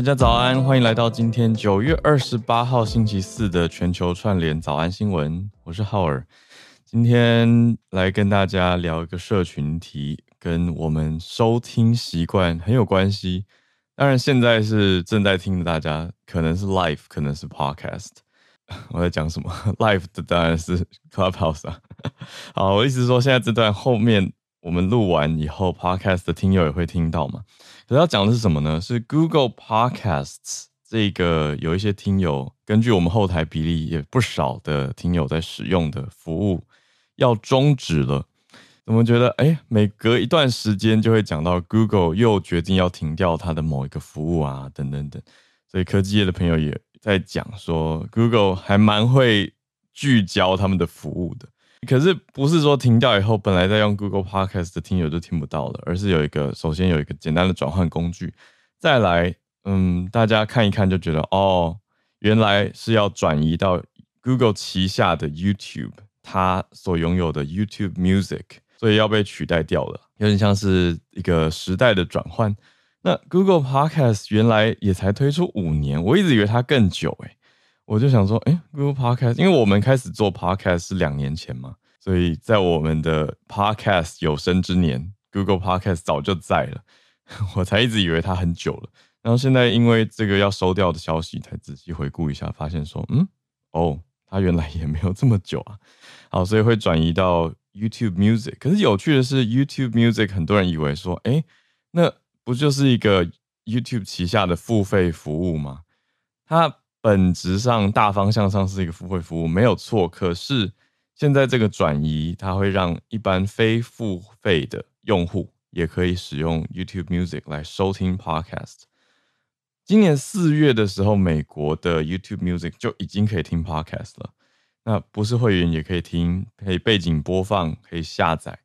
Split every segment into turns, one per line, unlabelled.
大家早安，欢迎来到今天九月二十八号星期四的全球串联早安新闻。我是浩尔，今天来跟大家聊一个社群题，跟我们收听习惯很有关系。当然，现在是正在听的大家，可能是 live，可能是 podcast。我在讲什么？live 的当然是 Clubhouse 啊。好，我意思是说，现在这段后面我们录完以后，podcast 的听友也会听到嘛。可是要讲的是什么呢？是 Google Podcasts 这个有一些听友根据我们后台比例也不少的听友在使用的服务要终止了。我们觉得，哎，每隔一段时间就会讲到 Google 又决定要停掉它的某一个服务啊，等等等。所以科技业的朋友也在讲说，Google 还蛮会聚焦他们的服务的。可是不是说停掉以后，本来在用 Google Podcast 的听友就听不到了，而是有一个首先有一个简单的转换工具，再来，嗯，大家看一看就觉得哦，原来是要转移到 Google 旗下的 YouTube，它所拥有的 YouTube Music，所以要被取代掉了，有点像是一个时代的转换。那 Google Podcast 原来也才推出五年，我一直以为它更久诶。我就想说，哎、，Google Podcast，因为我们开始做 Podcast 是两年前嘛，所以在我们的 Podcast 有生之年，Google Podcast 早就在了，我才一直以为它很久了。然后现在因为这个要收掉的消息，才仔细回顾一下，发现说，嗯，哦，它原来也没有这么久啊。好，所以会转移到 YouTube Music。可是有趣的是，YouTube Music 很多人以为说，哎、那不就是一个 YouTube 旗下的付费服务吗？它。本质上大方向上是一个付费服务，没有错。可是现在这个转移，它会让一般非付费的用户也可以使用 YouTube Music 来收听 Podcast。今年四月的时候，美国的 YouTube Music 就已经可以听 Podcast 了。那不是会员也可以听，可以背景播放，可以下载。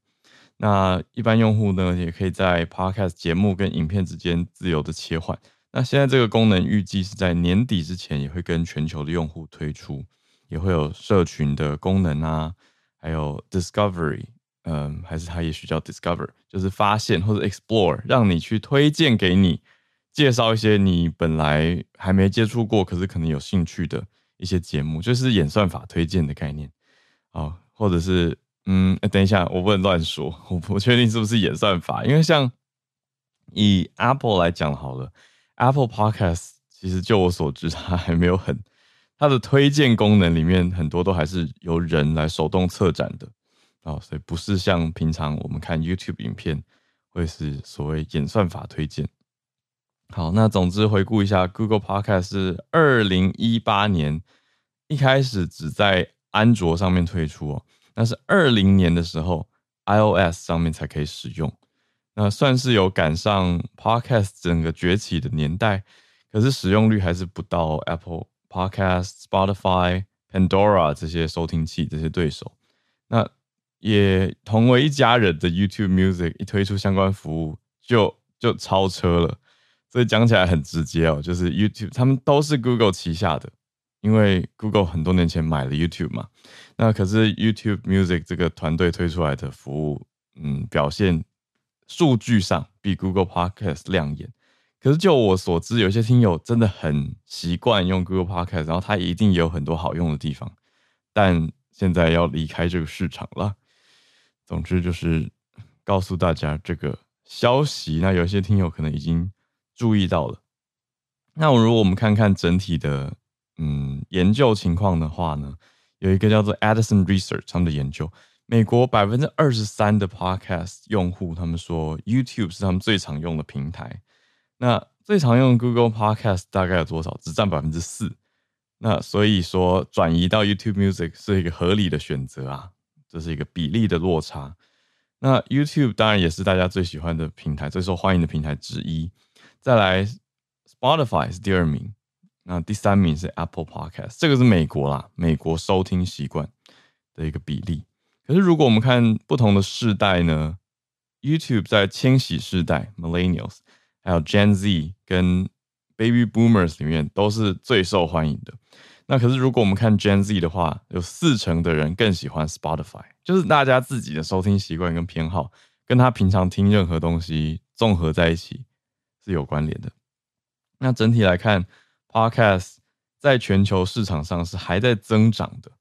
那一般用户呢，也可以在 Podcast 节目跟影片之间自由的切换。那现在这个功能预计是在年底之前也会跟全球的用户推出，也会有社群的功能啊，还有 Discovery，嗯，还是它也许叫 Discover，就是发现或者 Explore，让你去推荐给你，介绍一些你本来还没接触过，可是可能有兴趣的一些节目，就是演算法推荐的概念啊，或者是嗯，等一下，我不能乱说，我不确定是不是演算法，因为像以 Apple 来讲好了。Apple Podcast 其实就我所知，它还没有很 它的推荐功能里面很多都还是由人来手动策展的啊，所以不是像平常我们看 YouTube 影片会是所谓演算法推荐。好，那总之回顾一下，Google Podcast 是二零一八年一开始只在安卓上面推出哦，那是二零年的时候 iOS 上面才可以使用。那算是有赶上 Podcast 整个崛起的年代，可是使用率还是不到 Apple Podcast、Spotify、Pandora 这些收听器这些对手。那也同为一家人的 YouTube Music 一推出相关服务就，就超车了。所以讲起来很直接哦，就是 YouTube 他们都是 Google 旗下的，因为 Google 很多年前买了 YouTube 嘛。那可是 YouTube Music 这个团队推出来的服务，嗯，表现。数据上比 Google Podcast 亮眼，可是就我所知，有些听友真的很习惯用 Google Podcast，然后它一定也有很多好用的地方，但现在要离开这个市场了。总之就是告诉大家这个消息，那有些听友可能已经注意到了。那如果我们看看整体的嗯研究情况的话呢，有一个叫做 Edison Research 他们的研究。美国百分之二十三的 Podcast 用户，他们说 YouTube 是他们最常用的平台。那最常用 Google Podcast 大概有多少？只占百分之四。那所以说转移到 YouTube Music 是一个合理的选择啊，这是一个比例的落差。那 YouTube 当然也是大家最喜欢的平台，最受欢迎的平台之一。再来 Spotify 是第二名，那第三名是 Apple Podcast，这个是美国啦，美国收听习惯的一个比例。可是，如果我们看不同的世代呢，YouTube 在千禧世代 （Millennials） 还有 Gen Z 跟 Baby Boomers 里面都是最受欢迎的。那可是，如果我们看 Gen Z 的话，有四成的人更喜欢 Spotify，就是大家自己的收听习惯跟偏好，跟他平常听任何东西综合在一起是有关联的。那整体来看，Podcast 在全球市场上是还在增长的。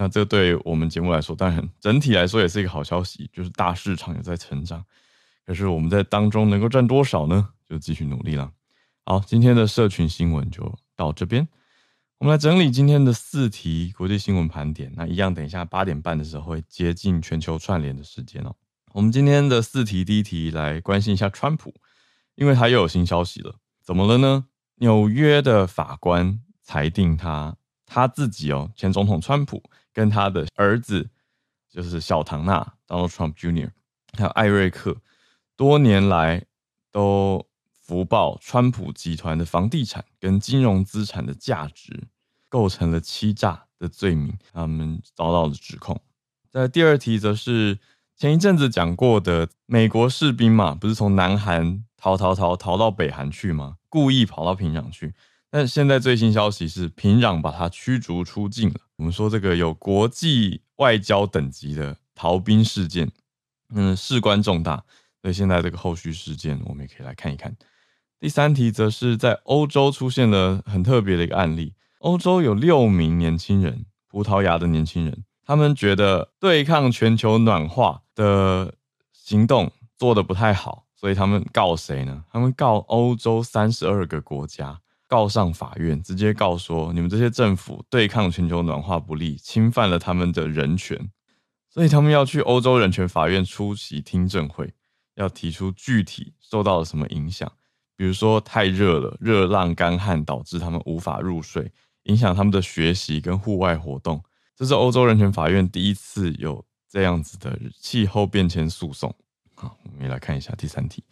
那这对我们节目来说，当然整体来说也是一个好消息，就是大市场也在成长。可是我们在当中能够占多少呢？就继续努力了。好，今天的社群新闻就到这边。我们来整理今天的四题国际新闻盘点。那一样，等一下八点半的时候会接近全球串联的时间哦。我们今天的四题，第一题来关心一下川普，因为他又有新消息了。怎么了呢？纽约的法官裁定他他自己哦，前总统川普跟他的儿子就是小唐纳 Donald Trump Jr. 还有艾瑞克，多年来都福报川普集团的房地产跟金融资产的价值，构成了欺诈的罪名，他们遭到了指控。在第二题则是前一阵子讲过的美国士兵嘛，不是从南韩逃逃逃逃到北韩去吗？故意跑到平壤去，但现在最新消息是平壤把他驱逐出境了。我们说这个有国际外交等级的逃兵事件，嗯，事关重大，所以现在这个后续事件我们也可以来看一看。第三题则是在欧洲出现了很特别的一个案例，欧洲有六名年轻人，葡萄牙的年轻人，他们觉得对抗全球暖化的行动做得不太好。所以他们告谁呢？他们告欧洲三十二个国家，告上法院，直接告说你们这些政府对抗全球暖化不利，侵犯了他们的人权。所以他们要去欧洲人权法院出席听证会，要提出具体受到了什么影响，比如说太热了，热浪干旱导致他们无法入睡，影响他们的学习跟户外活动。这是欧洲人权法院第一次有这样子的气候变迁诉讼。好，我们也来看一下第三题，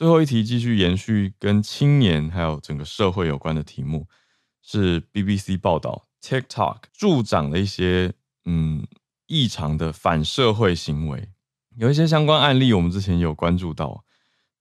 最后一题继续延续跟青年还有整个社会有关的题目，是 BBC 报道 TikTok 助长了一些嗯异常的反社会行为，有一些相关案例我们之前有关注到，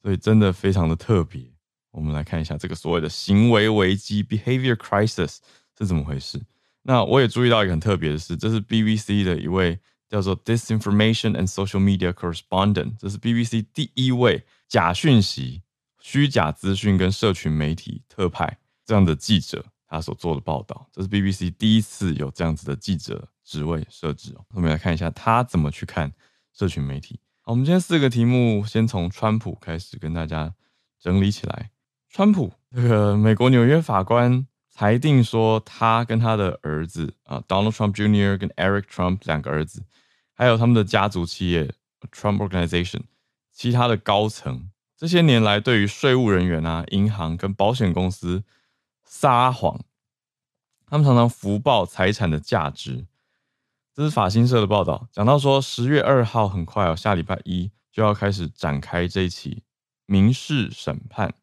所以真的非常的特别。我们来看一下这个所谓的行为危机 （behavior crisis） 是怎么回事。那我也注意到一个很特别的事，这是 BBC 的一位。叫做 Disinformation and Social Media Correspondent，这是 BBC 第一位假讯息、虚假资讯跟社群媒体特派这样的记者，他所做的报道，这是 BBC 第一次有这样子的记者职位设置哦。我们来看一下他怎么去看社群媒体。我们今天四个题目，先从川普开始跟大家整理起来。川普这个美国纽约法官裁定说，他跟他的儿子啊，Donald Trump Jr. 跟 Eric Trump 两个儿子。还有他们的家族企业 Trump Organization，其他的高层这些年来对于税务人员啊、银行跟保险公司撒谎，他们常常福报财产的价值。这是法新社的报道，讲到说十月二号很快哦，下礼拜一就要开始展开这一起民事审判。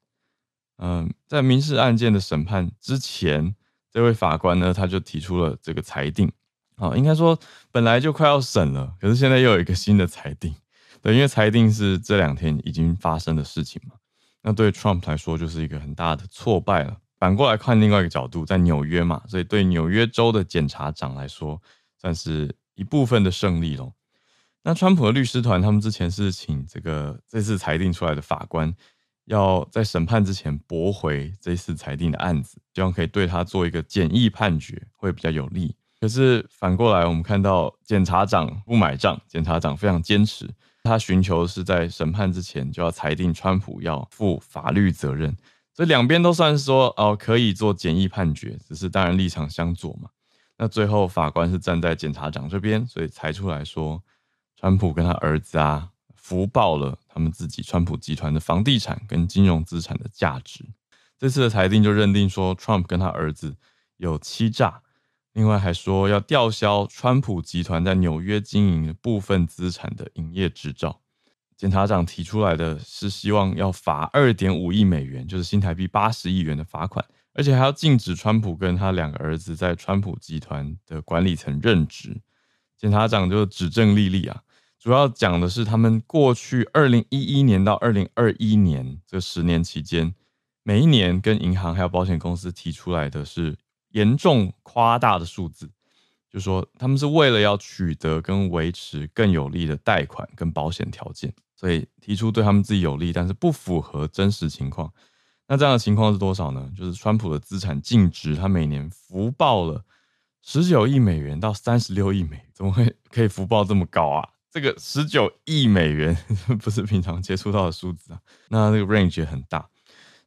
嗯，在民事案件的审判之前，这位法官呢，他就提出了这个裁定。啊，应该说本来就快要审了，可是现在又有一个新的裁定，对，因为裁定是这两天已经发生的事情嘛。那对 Trump 来说就是一个很大的挫败了。反过来看另外一个角度，在纽约嘛，所以对纽约州的检察长来说，算是一部分的胜利咯。那川普的律师团他们之前是请这个这次裁定出来的法官，要在审判之前驳回这次裁定的案子，希望可以对他做一个简易判决，会比较有利。可是反过来，我们看到检察长不买账，检察长非常坚持，他寻求是在审判之前就要裁定川普要负法律责任，所以两边都算是说哦可以做简易判决，只是当然立场相左嘛。那最后法官是站在检察长这边，所以裁出来说，川普跟他儿子啊福报了他们自己川普集团的房地产跟金融资产的价值。这次的裁定就认定说，Trump 跟他儿子有欺诈。另外还说要吊销川普集团在纽约经营部分资产的营业执照。检察长提出来的是希望要罚二点五亿美元，就是新台币八十亿元的罚款，而且还要禁止川普跟他两个儿子在川普集团的管理层任职。检察长就指证莉莉啊，主要讲的是他们过去二零一一年到二零二一年这十年期间，每一年跟银行还有保险公司提出来的是。严重夸大的数字，就是说他们是为了要取得跟维持更有利的贷款跟保险条件，所以提出对他们自己有利，但是不符合真实情况。那这样的情况是多少呢？就是川普的资产净值，他每年福报了十九亿美元到三十六亿美元，怎么会可以福报这么高啊？这个十九亿美元 不是平常接触到的数字啊，那这个 range 也很大。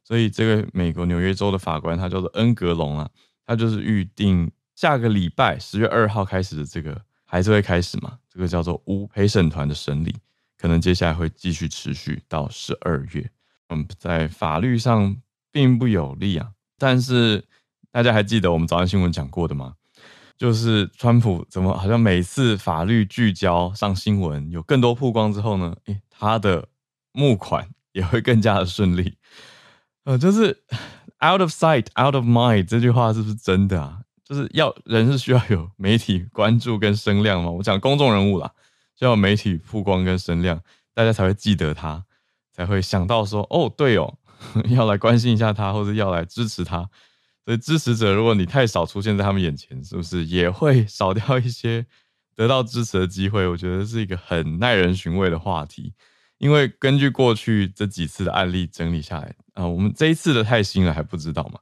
所以这个美国纽约州的法官，他叫做恩格隆啊，他就是预定下个礼拜十月二号开始的这个还是会开始嘛？这个叫做无陪审团的审理，可能接下来会继续持续到十二月。嗯，在法律上并不有利啊，但是大家还记得我们早安新闻讲过的吗？就是川普怎么好像每次法律聚焦上新闻，有更多曝光之后呢，诶，他的募款也会更加的顺利。呃，就是 out of sight, out of mind 这句话是不是真的啊？就是要人是需要有媒体关注跟声量嘛。我讲公众人物啦，需要有媒体曝光跟声量，大家才会记得他，才会想到说，哦，对哦，要来关心一下他，或者要来支持他。所以支持者，如果你太少出现在他们眼前，是不是也会少掉一些得到支持的机会？我觉得是一个很耐人寻味的话题。因为根据过去这几次的案例整理下来啊、我们这一次的太新了还不知道嘛。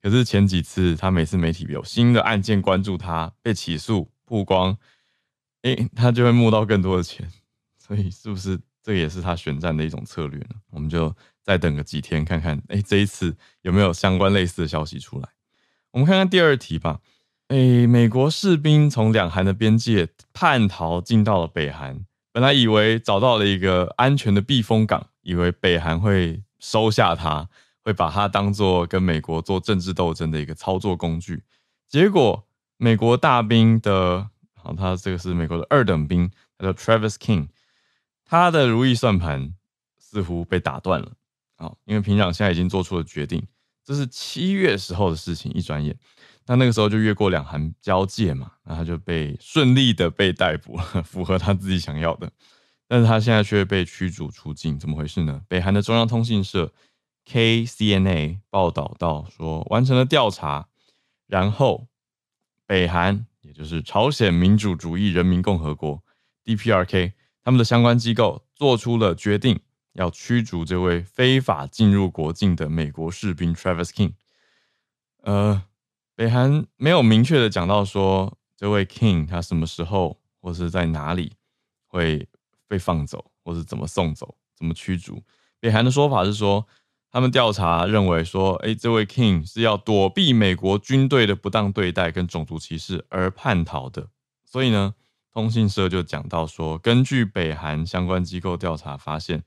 可是前几次他每次媒体有新的案件关注他，被起诉曝光，诶，他就会募到更多的钱。所以是不是这也是他选战的一种策略呢？我们就。再等个几天看看，哎、欸，这一次有没有相关类似的消息出来？我们看看第二题吧。哎、欸，美国士兵从两韩的边界叛逃进到了北韩，本来以为找到了一个安全的避风港，以为北韩会收下他，会把他当做跟美国做政治斗争的一个操作工具。结果，美国大兵的，好，他这个是美国的二等兵，他叫 Travis King，他的如意算盘似乎被打断了。好，因为平壤现在已经做出了决定，这是七月时候的事情。一转眼，那那个时候就越过两韩交界嘛，那他就被顺利的被逮捕了，符合他自己想要的。但是他现在却被驱逐出境，怎么回事呢？北韩的中央通信社 KCNA 报道到说，完成了调查，然后北韩也就是朝鲜民主主义人民共和国 DPRK 他们的相关机构做出了决定。要驱逐这位非法进入国境的美国士兵 Travis King。呃，北韩没有明确的讲到说这位 King 他什么时候或是在哪里会被放走，或是怎么送走、怎么驱逐。北韩的说法是说，他们调查认为说，哎，这位 King 是要躲避美国军队的不当对待跟种族歧视而叛逃的。所以呢，通信社就讲到说，根据北韩相关机构调查发现。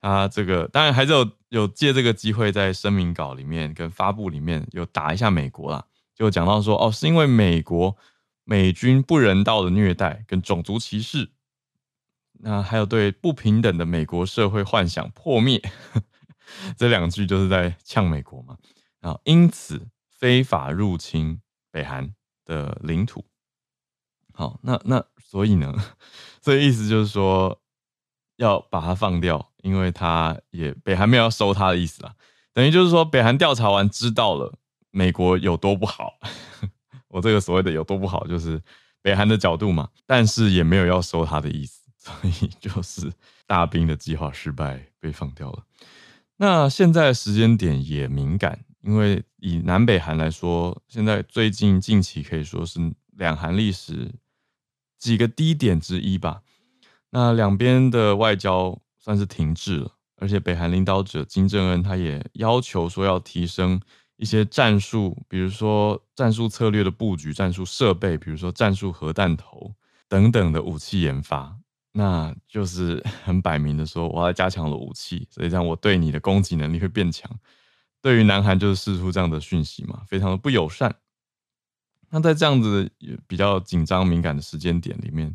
他这个当然还是有有借这个机会在声明稿里面跟发布里面有打一下美国啦，就讲到说哦，是因为美国美军不人道的虐待跟种族歧视，那还有对不平等的美国社会幻想破灭，这两句就是在呛美国嘛，然后因此非法入侵北韩的领土。好，那那所以呢，所以意思就是说要把它放掉。因为他也北韩没有要收他的意思啦，等于就是说北韩调查完知道了美国有多不好，我这个所谓的有多不好就是北韩的角度嘛，但是也没有要收他的意思，所以就是大兵的计划失败被放掉了。那现在时间点也敏感，因为以南北韩来说，现在最近近期可以说是两韩历史几个低点之一吧。那两边的外交。算是停滞了，而且北韩领导者金正恩他也要求说要提升一些战术，比如说战术策略的布局、战术设备，比如说战术核弹头等等的武器研发，那就是 很摆明的说我要加强了武器，所以这样我对你的攻击能力会变强。对于南韩就是释出这样的讯息嘛，非常的不友善。那在这样子比较紧张敏感的时间点里面，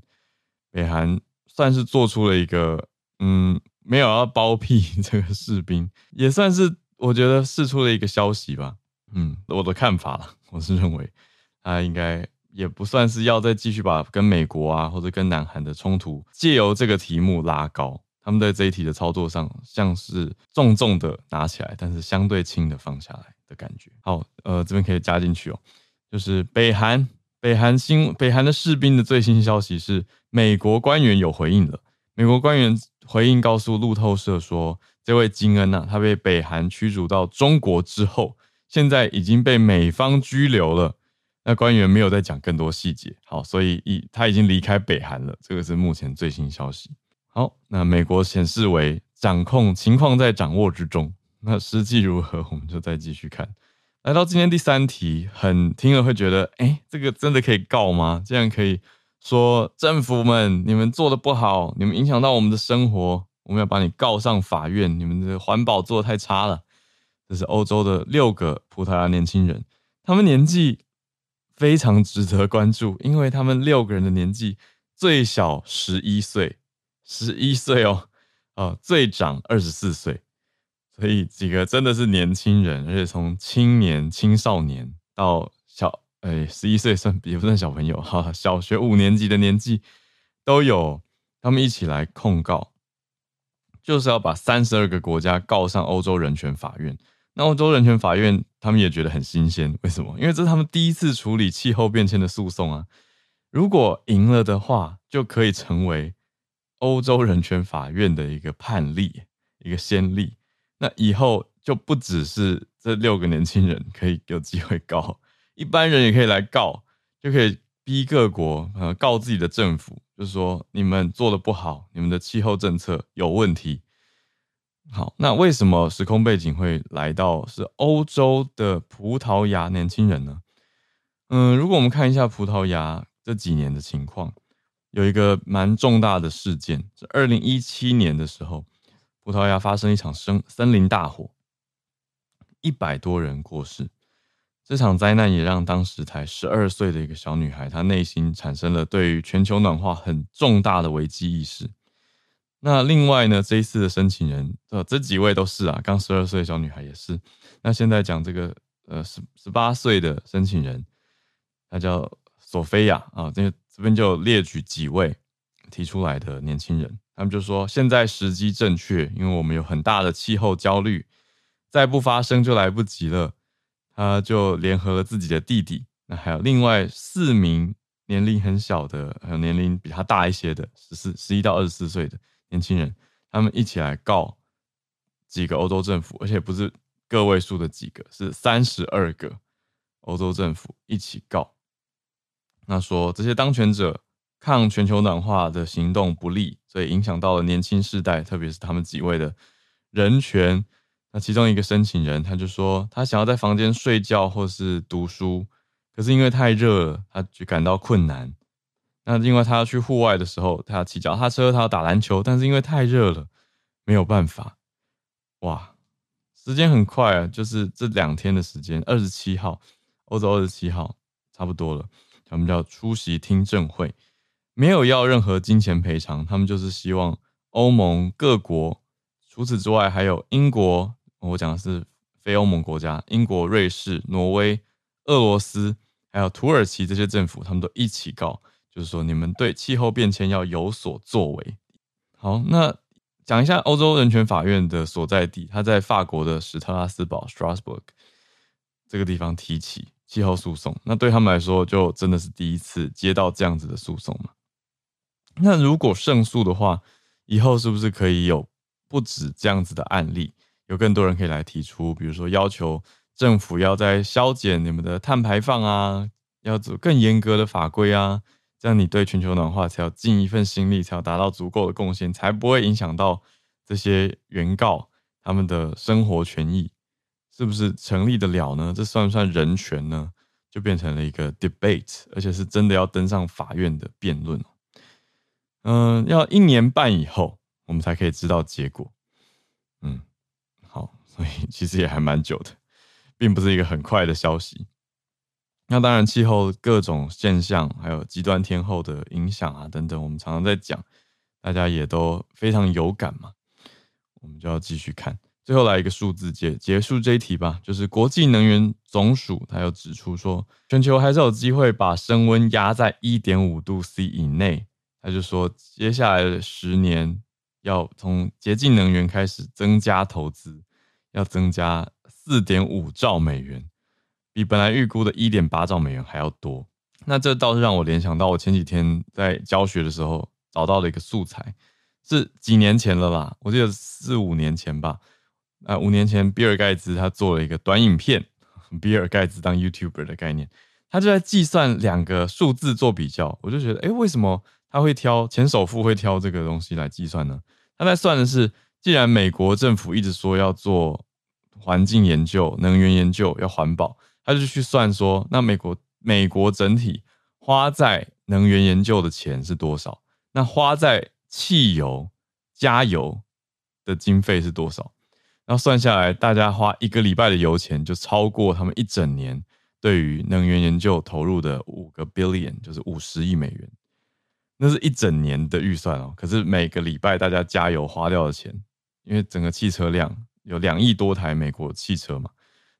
北韩算是做出了一个。嗯，没有要包庇 这个士兵，也算是我觉得释出了一个消息吧。嗯，我的看法了，我是认为他应该也不算是要再继续把跟美国啊或者跟南韩的冲突借由这个题目拉高。他们在这一题的操作上像是重重的拿起来，但是相对轻的放下来的感觉。好，呃，这边可以加进去哦，就是北韩北韩新北韩的士兵的最新消息是，美国官员有回应了，美国官员。回应告诉路透社说，这位金恩呐，他被北韩驱逐到中国之后，现在已经被美方拘留了。那官员没有再讲更多细节。好，所以已他已经离开北韩了。这个是目前最新消息。好，那美国显示为掌控情况在掌握之中。那实际如何，我们就再继续看。来到今天第三题，很听了会觉得，哎，这个真的可以告吗？这样可以说政府们你们做的不好，你们影响到我们的生活，我们要把你告上法院。你们的环保做的太差了。这是欧洲的六个葡萄牙年轻人，他们年纪非常值得关注，因为他们六个人的年纪最小十一岁，十一岁哦，哦，最长二十四岁。所以几个真的是年轻人，而且从青年、青少年到小，哎，十一岁算也不算小朋友哈，小学五年级的年纪都有，他们一起来控告，就是要把三十二个国家告上欧洲人权法院。那欧洲人权法院他们也觉得很新鲜，为什么？因为这是他们第一次处理气候变迁的诉讼啊。如果赢了的话，就可以成为欧洲人权法院的一个判例，一个先例。那以后就不只是这六个年轻人可以有机会告，一般人也可以来告，就可以逼各国呃告自己的政府，就是说你们做的不好，你们的气候政策有问题。好，那为什么时空背景会来到是欧洲的葡萄牙年轻人呢？嗯，如果我们看一下葡萄牙这几年的情况，有一个蛮重大的事件，是二零一七年的时候。葡萄牙发生一场森森林大火，一百多人过世。这场灾难也让当时才十二岁的一个小女孩，她内心产生了对于全球暖化很重大的危机意识。那另外呢，这一次的申请人，呃，这几位都是啊，刚十二岁的小女孩也是。那现在讲这个，呃，十十八岁的申请人，她叫索菲亚啊，这这边就列举几位提出来的年轻人。他们就说，现在时机正确，因为我们有很大的气候焦虑，再不发生就来不及了。他就联合了自己的弟弟，那还有另外四名年龄很小的，还有年龄比他大一些的，十四、十一到二十四岁的年轻人，他们一起来告几个欧洲政府，而且不是个位数的几个，是三十二个欧洲政府一起告。那说这些当权者。抗全球暖化的行动不利，所以影响到了年轻世代，特别是他们几位的人权。那其中一个申请人，他就说他想要在房间睡觉或是读书，可是因为太热，他就感到困难。那另外他要去户外的时候，他要骑脚踏车，他要打篮球，但是因为太热了，没有办法。哇，时间很快啊，就是这两天的时间，二十七号，欧洲二十七号，差不多了，他们就要出席听证会。没有要任何金钱赔偿，他们就是希望欧盟各国，除此之外还有英国，我讲的是非欧盟国家，英国、瑞士、挪威、俄罗斯，还有土耳其这些政府，他们都一起告，就是说你们对气候变迁要有所作为。好，那讲一下欧洲人权法院的所在地，它在法国的史特拉斯堡 （Strasbourg） 这个地方提起气候诉讼，那对他们来说，就真的是第一次接到这样子的诉讼嘛。那如果胜诉的话，以后是不是可以有不止这样子的案例？有更多人可以来提出，比如说要求政府要在削减你们的碳排放啊，要走更严格的法规啊，这样你对全球暖化才要尽一份心力，才要达到足够的贡献，才不会影响到这些原告他们的生活权益，是不是成立得了呢？这算不算人权呢？就变成了一个 debate，而且是真的要登上法院的辩论。嗯，要一年半以后，我们才可以知道结果。嗯，所以其实也还蛮久的，并不是一个很快的消息。那当然，气候各种现象，还有极端天候的影响啊，等等，我们常常在讲，大家也都非常有感嘛。我们就要继续看，最后来一个数字结结束这一题吧。就是国际能源总署，它有指出说，全球还是有机会把升温压在一点五度 C 以内。他就说，接下来的十年要从洁净能源开始增加投资，要增加四点五兆美元，比本来预估的一点八兆美元还要多。那这倒是让我联想到我前几天在教学的时候找到了一个素材，是几年前了啦，我记得四五年前吧。啊，五年前比尔盖茨他做了一个短影片，比尔盖茨当 YouTuber 的概念，他就在计算两个数字做比较。我就觉得，哎，为什么他会挑前首富会挑这个东西来计算呢？他在算的是，既然美国政府一直说要做环境研究、能源研究要环保，他就去算说，那美国美国整体花在能源研究的钱是多少？那花在汽油加油的经费是多少？然后算下来，大家花一个礼拜的油钱就超过他们一整年对于能源研究投入的五个 billion，就是五十亿美元。那是一整年的预算哦。可是每个礼拜大家加油花掉的钱，因为整个汽车量有两亿多台美国汽车嘛，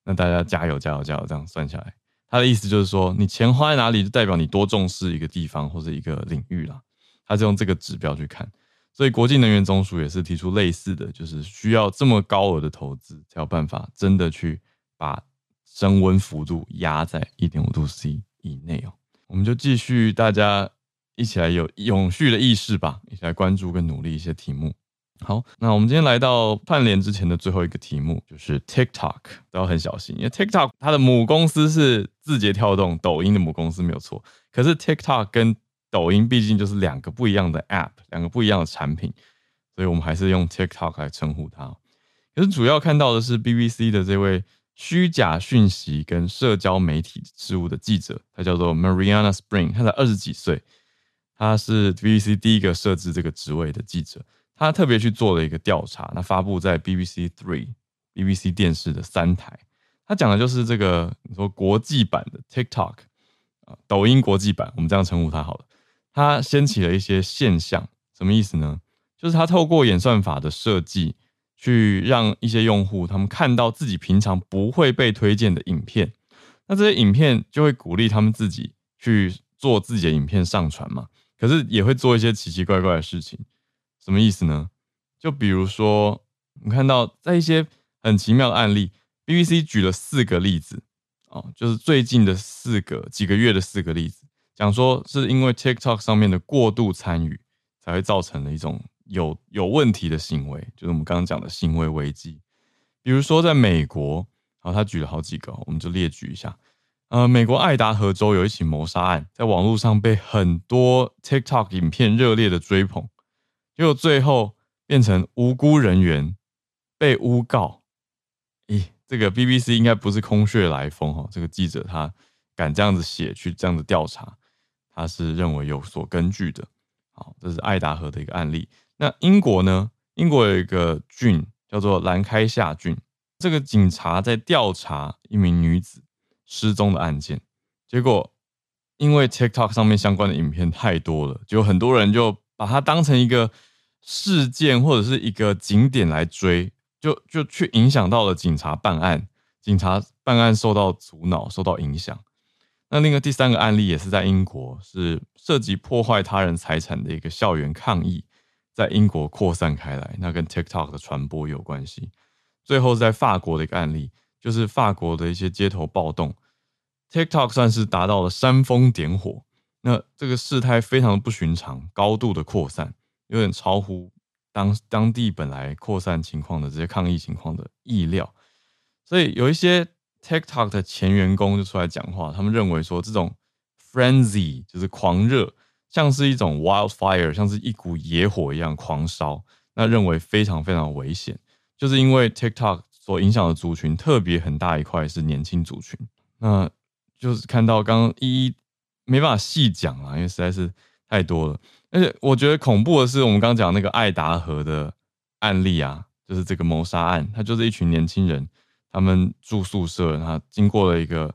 那大家加油加油加油这样算下来，他的意思就是说，你钱花在哪里，就代表你多重视一个地方或者一个领域啦。他是用这个指标去看。所以，国际能源总署也是提出类似的，就是需要这么高额的投资，才有办法真的去把升温幅度压在一点五度 C 以内哦。我们就继续大家一起来有永续的意识吧，一起来关注跟努力一些题目。好，那我们今天来到串联之前的最后一个题目，就是 TikTok 都要很小心，因为 TikTok 它的母公司是字节跳动，抖音的母公司没有错，可是 TikTok 跟抖音毕竟就是两个不一样的 App，两个不一样的产品，所以我们还是用 TikTok 来称呼它。可是主要看到的是 BBC 的这位虚假讯息跟社交媒体事务的记者，他叫做 Mariana Spring，他才二十几岁，他是 BBC 第一个设置这个职位的记者，他特别去做了一个调查，那发布在 BBC Three、BBC 电视的三台，他讲的就是这个你说国际版的 TikTok 啊，抖音国际版，我们这样称呼它好了。它掀起了一些现象，什么意思呢？就是它透过演算法的设计，去让一些用户他们看到自己平常不会被推荐的影片，那这些影片就会鼓励他们自己去做自己的影片上传嘛。可是也会做一些奇奇怪怪的事情，什么意思呢？就比如说，你看到在一些很奇妙的案例，BBC 举了四个例子，哦，就是最近的四个几个月的四个例子。讲说是因为 TikTok 上面的过度参与，才会造成了一种有有问题的行为，就是我们刚刚讲的行为危机。比如说在美国，然后他举了好几个，我们就列举一下。呃，美国爱达荷州有一起谋杀案，在网络上被很多 TikTok 影片热烈的追捧，结果最后变成无辜人员被诬告。咦，这个 BBC 应该不是空穴来风哈，这个记者他敢这样子写，去这样子调查。他是认为有所根据的，好，这是爱达荷的一个案例。那英国呢？英国有一个郡叫做兰开夏郡，这个警察在调查一名女子失踪的案件，结果因为 TikTok 上面相关的影片太多了，就很多人就把它当成一个事件或者是一个景点来追，就就去影响到了警察办案，警察办案受到阻挠，受到影响。那另一个第三个案例也是在英国，是涉及破坏他人财产的一个校园抗议，在英国扩散开来，那跟 TikTok 的传播有关系。最后在法国的一个案例，就是法国的一些街头暴动，TikTok 算是达到了煽风点火，那这个事态非常的不寻常，高度的扩散，有点超乎当当地本来扩散情况的这些抗议情况的意料，所以有一些。TikTok 的前员工就出来讲话，他们认为说这种 frenzy 就是狂热，像是一种 wildfire，像是一股野火一样狂烧，那认为非常非常危险，就是因为 TikTok 所影响的族群特别很大一块是年轻族群，那就是看到刚刚一一没办法细讲啊，因为实在是太多了，而且我觉得恐怖的是我们刚刚讲那个爱达荷的案例啊，就是这个谋杀案，他就是一群年轻人。他们住宿舍，然后经过了一个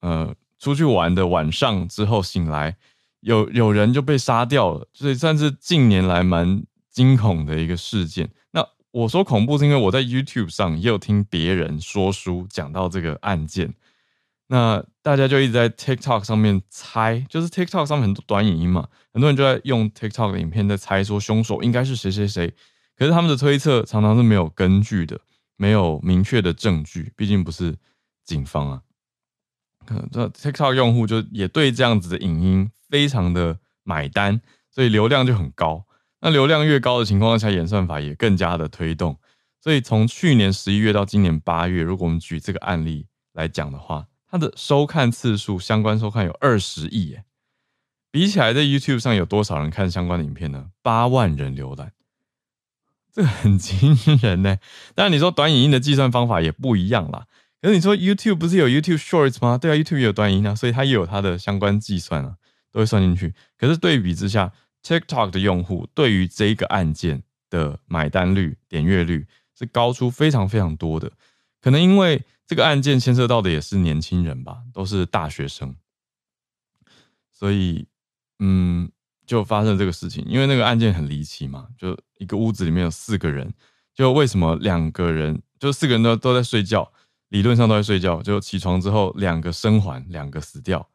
呃出去玩的晚上之后醒来，有有人就被杀掉了，所以算是近年来蛮惊恐的一个事件。那我说恐怖是因为我在 YouTube 上也有听别人说书讲到这个案件，那大家就一直在 TikTok 上面猜，就是 TikTok 上面很多短影音嘛，很多人就在用 TikTok 的影片在猜说凶手应该是谁谁谁，可是他们的推测常常是没有根据的。没有明确的证据，毕竟不是警方啊。这 TikTok 用户就也对这样子的影音非常的买单，所以流量就很高。那流量越高的情况下，演算法也更加的推动。所以从去年十一月到今年八月，如果我们举这个案例来讲的话，它的收看次数，相关收看有二十亿耶。比起来，在 YouTube 上有多少人看相关的影片呢？八万人浏览，这个很惊人呢。当然，你说短影音的计算方法也不一样啦。可是你说 YouTube 不是有 YouTube Shorts 吗？对啊，YouTube 也有短影音啊，所以它也有它的相关计算啊，都会算进去。可是对比之下，TikTok 的用户对于这一个案件的买单率、点阅率。是高出非常非常多的，可能因为这个案件牵涉到的也是年轻人吧，都是大学生，所以嗯，就发生这个事情。因为那个案件很离奇嘛，就一个屋子里面有四个人，就为什么两个人就四个人都都在睡觉，理论上都在睡觉，就起床之后两个生还，两个死掉。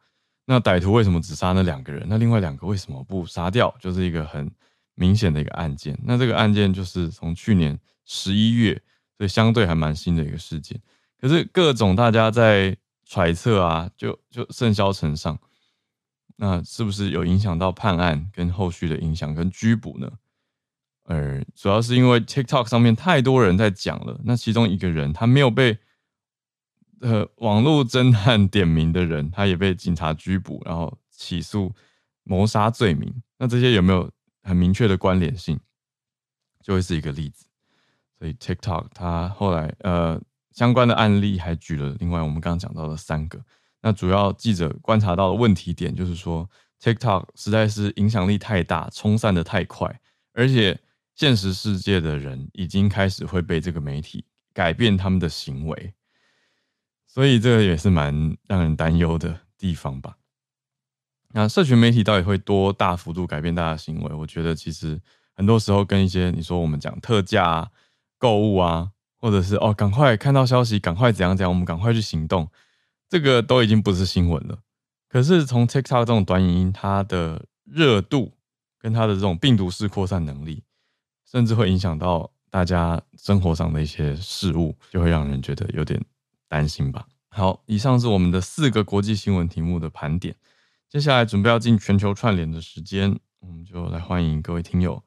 那歹徒为什么只杀那两个人？那另外两个为什么不杀掉？就是一个很明显的一个案件。那这个案件就是从去年。十一月，所以相对还蛮新的一个事件。可是各种大家在揣测啊，就就甚嚣尘上，那是不是有影响到判案跟后续的影响跟拘捕呢？而主要是因为 TikTok 上面太多人在讲了，那其中一个人他没有被呃网络侦探点名的人，他也被警察拘捕，然后起诉谋杀罪名。那这些有没有很明确的关联性？就会是一个例子。所以 TikTok 它后来呃相关的案例还举了另外我们刚刚讲到的三个，那主要记者观察到的问题点就是说 TikTok 实在是影响力太大，冲散的太快，而且现实世界的人已经开始会被这个媒体改变他们的行为，所以这个也是蛮让人担忧的地方吧。那社群媒体到底会多大幅度改变大家的行为？我觉得其实很多时候跟一些你说我们讲特价啊。购物啊，或者是哦，赶快看到消息，赶快怎样怎样，我们赶快去行动，这个都已经不是新闻了。可是从 TikTok 这种短影音，它的热度跟它的这种病毒式扩散能力，甚至会影响到大家生活上的一些事物，就会让人觉得有点担心吧。好，以上是我们的四个国际新闻题目的盘点，接下来准备要进全球串联的时间，我们就来欢迎各位听友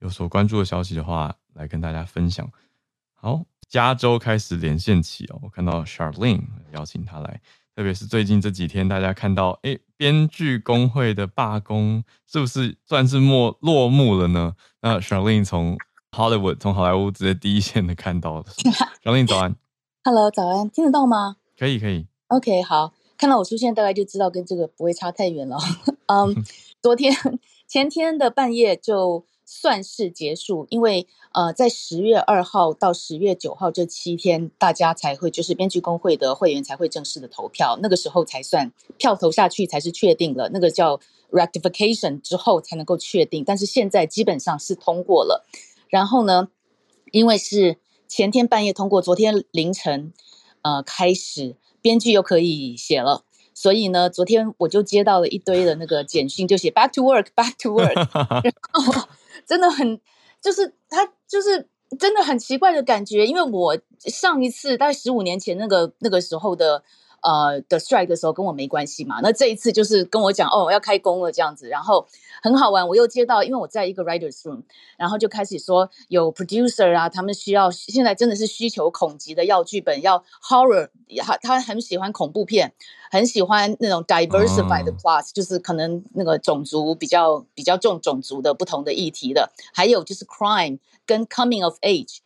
有所关注的消息的话。来跟大家分享。好，加州开始连线起哦，我看到 Charlene 邀请他来，特别是最近这几天，大家看到，哎，编剧工会的罢工是不是算是末落幕了呢？那 Charlene 从 Hollywood 从好莱坞直接第一线的看到了。Charlene 早安
，Hello 早安，听得到吗？
可以可以。
OK 好，看到我出现，大概就知道跟这个不会差太远了。嗯、um, 昨天前天的半夜就。算是结束，因为呃，在十月二号到十月九号这七天，大家才会就是编剧工会的会员才会正式的投票，那个时候才算票投下去才是确定了，那个叫 rectification 之后才能够确定。但是现在基本上是通过了。然后呢，因为是前天半夜通过，昨天凌晨呃开始编剧又可以写了。所以呢，昨天我就接到了一堆的那个简讯，就写 back to work，back to work，然后真的很，就是他就是真的很奇怪的感觉，因为我上一次大概十五年前那个那个时候的。呃的 strike 的时候跟我没关系嘛，那这一次就是跟我讲哦要开工了这样子，然后很好玩，我又接到，因为我在一个 writers room，然后就开始说有 producer 啊，他们需要现在真的是需求恐急的要剧本，要 horror，他他很喜欢恐怖片，很喜欢那种 diversified plot，、oh. 就是可能那个种族比较比较重种族的不同的议题的，还有就是 crime 跟 coming of age。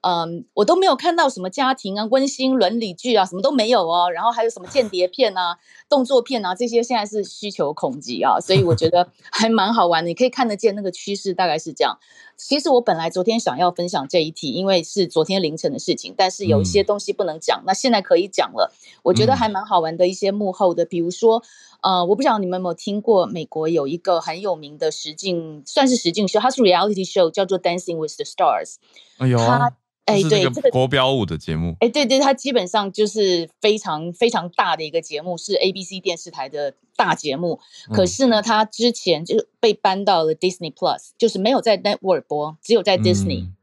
嗯，我都没有看到什么家庭啊、温馨伦理剧啊，什么都没有哦。然后还有什么间谍片啊、动作片啊，这些现在是需求恐急啊，所以我觉得 还蛮好玩的。你可以看得见那个趋势大概是这样。其实我本来昨天想要分享这一题，因为是昨天凌晨的事情，但是有一些东西不能讲，嗯、那现在可以讲了。我觉得还蛮好玩的一些幕后的，比如说，呃，我不知道你们有没有听过，美国有一个很有名的实境，算是实境秀，它是 reality show，叫做 Dancing with the Stars。哎呦他。哎，对，这个
国标舞的节目，
哎，对对，它基本上就是非常非常大的一个节目，是 ABC 电视台的大节目。可是呢，它之前就被搬到了 Disney Plus，就是没有在 Network 播，只有在 Disney。嗯。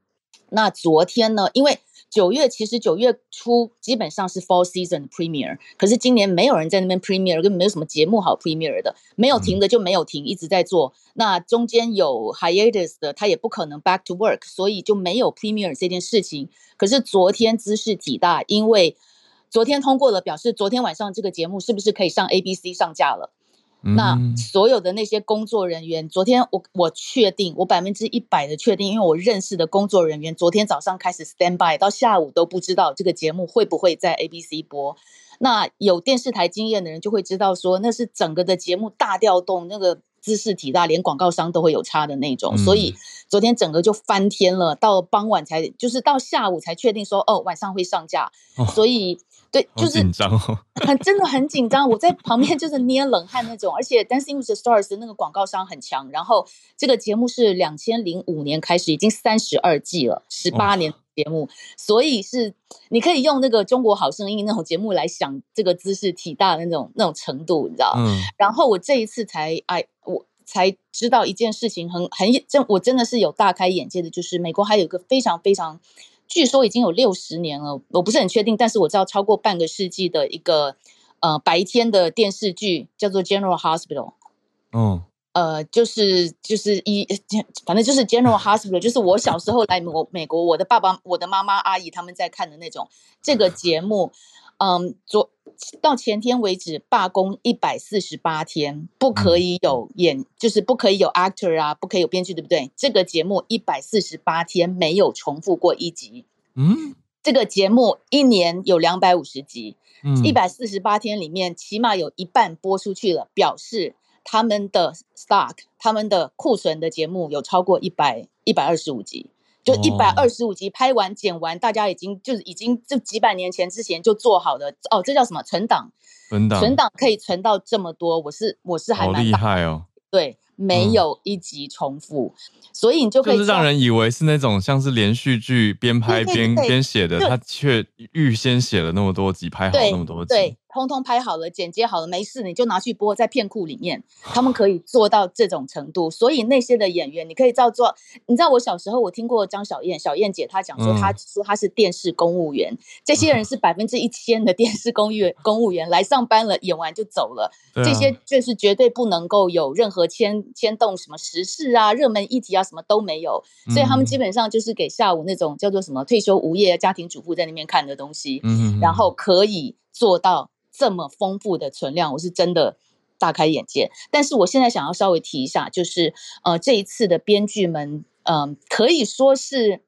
那昨天呢，因为九月其实九月初基本上是 Fall Season Premiere，可是今年没有人在那边 Premiere，根本没有什么节目好 Premiere 的，没有停的就没有停，一直在做。那中间有 Hiatus 的，他也不可能 Back to Work，所以就没有 Premiere 这件事情。可是昨天姿势体大，因为昨天通过了，表示昨天晚上这个节目是不是可以上 ABC 上架了？那所有的那些工作人员，昨天我我确定，我百分之一百的确定，因为我认识的工作人员，昨天早上开始 stand by，到下午都不知道这个节目会不会在 ABC 播。那有电视台经验的人就会知道，说那是整个的节目大调动，那个姿势体大，连广告商都会有差的那种。所以昨天整个就翻天了，到傍晚才就是到下午才确定说，哦，晚上会上架。所以。对，就是
紧张哦，
很真的很紧张。我在旁边就是捏冷汗那种，而且《Dancing with the Stars》的那个广告商很强。然后这个节目是两千零五年开始，已经三十二季了，十八年节目，所以是你可以用那个《中国好声音》那种节目来想这个姿势体大的那种那种程度，你知道？嗯。然后我这一次才哎，我才知道一件事情很，很很真，我真的是有大开眼界的，就是美国还有一个非常非常。据说已经有六十年了，我不是很确定，但是我知道超过半个世纪的一个呃白天的电视剧叫做 General Hospital。嗯，呃，就是就是一反正就是 General Hospital，就是我小时候来美美国，我的爸爸、我的妈妈、阿姨他们在看的那种这个节目。嗯，昨到前天为止罢工一百四十八天，不可以有演，嗯、就是不可以有 actor 啊，不可以有编剧，对不对？这个节目一百四十八天没有重复过一集。嗯，这个节目一年有两百五十集，嗯，一百四十八天里面起码有一半播出去了，表示他们的 stock，他们的库存的节目有超过一百一百二十五集。就一百二十五集拍完剪完，大家已经就是已经就几百年前之前就做好的哦，这叫什么存档？存档，存档可以存到这么多，我是我是还蛮
厉害哦。
对，没有一集重复，嗯、所以你就可以
就是让人以为是那种像是连续剧边拍边边写的，他却预先写了那么多集，拍好那么多集。
对。通通拍好了，剪接好了，没事，你就拿去播在片库里面。他们可以做到这种程度，所以那些的演员，你可以照做。你知道我小时候，我听过张小燕，小燕姐她讲说，她说她是电视公务员，嗯、这些人是百分之一千的电视公务员，公务员来上班了，演完就走了。啊、这些就是绝对不能够有任何牵牵动什么时事啊、热门议题啊，什么都没有。所以他们基本上就是给下午那种叫做什么退休无业家庭主妇在那边看的东西，嗯、然后可以做到。这么丰富的存量，我是真的大开眼界。但是我现在想要稍微提一下，就是呃，这一次的编剧们，嗯、可以说是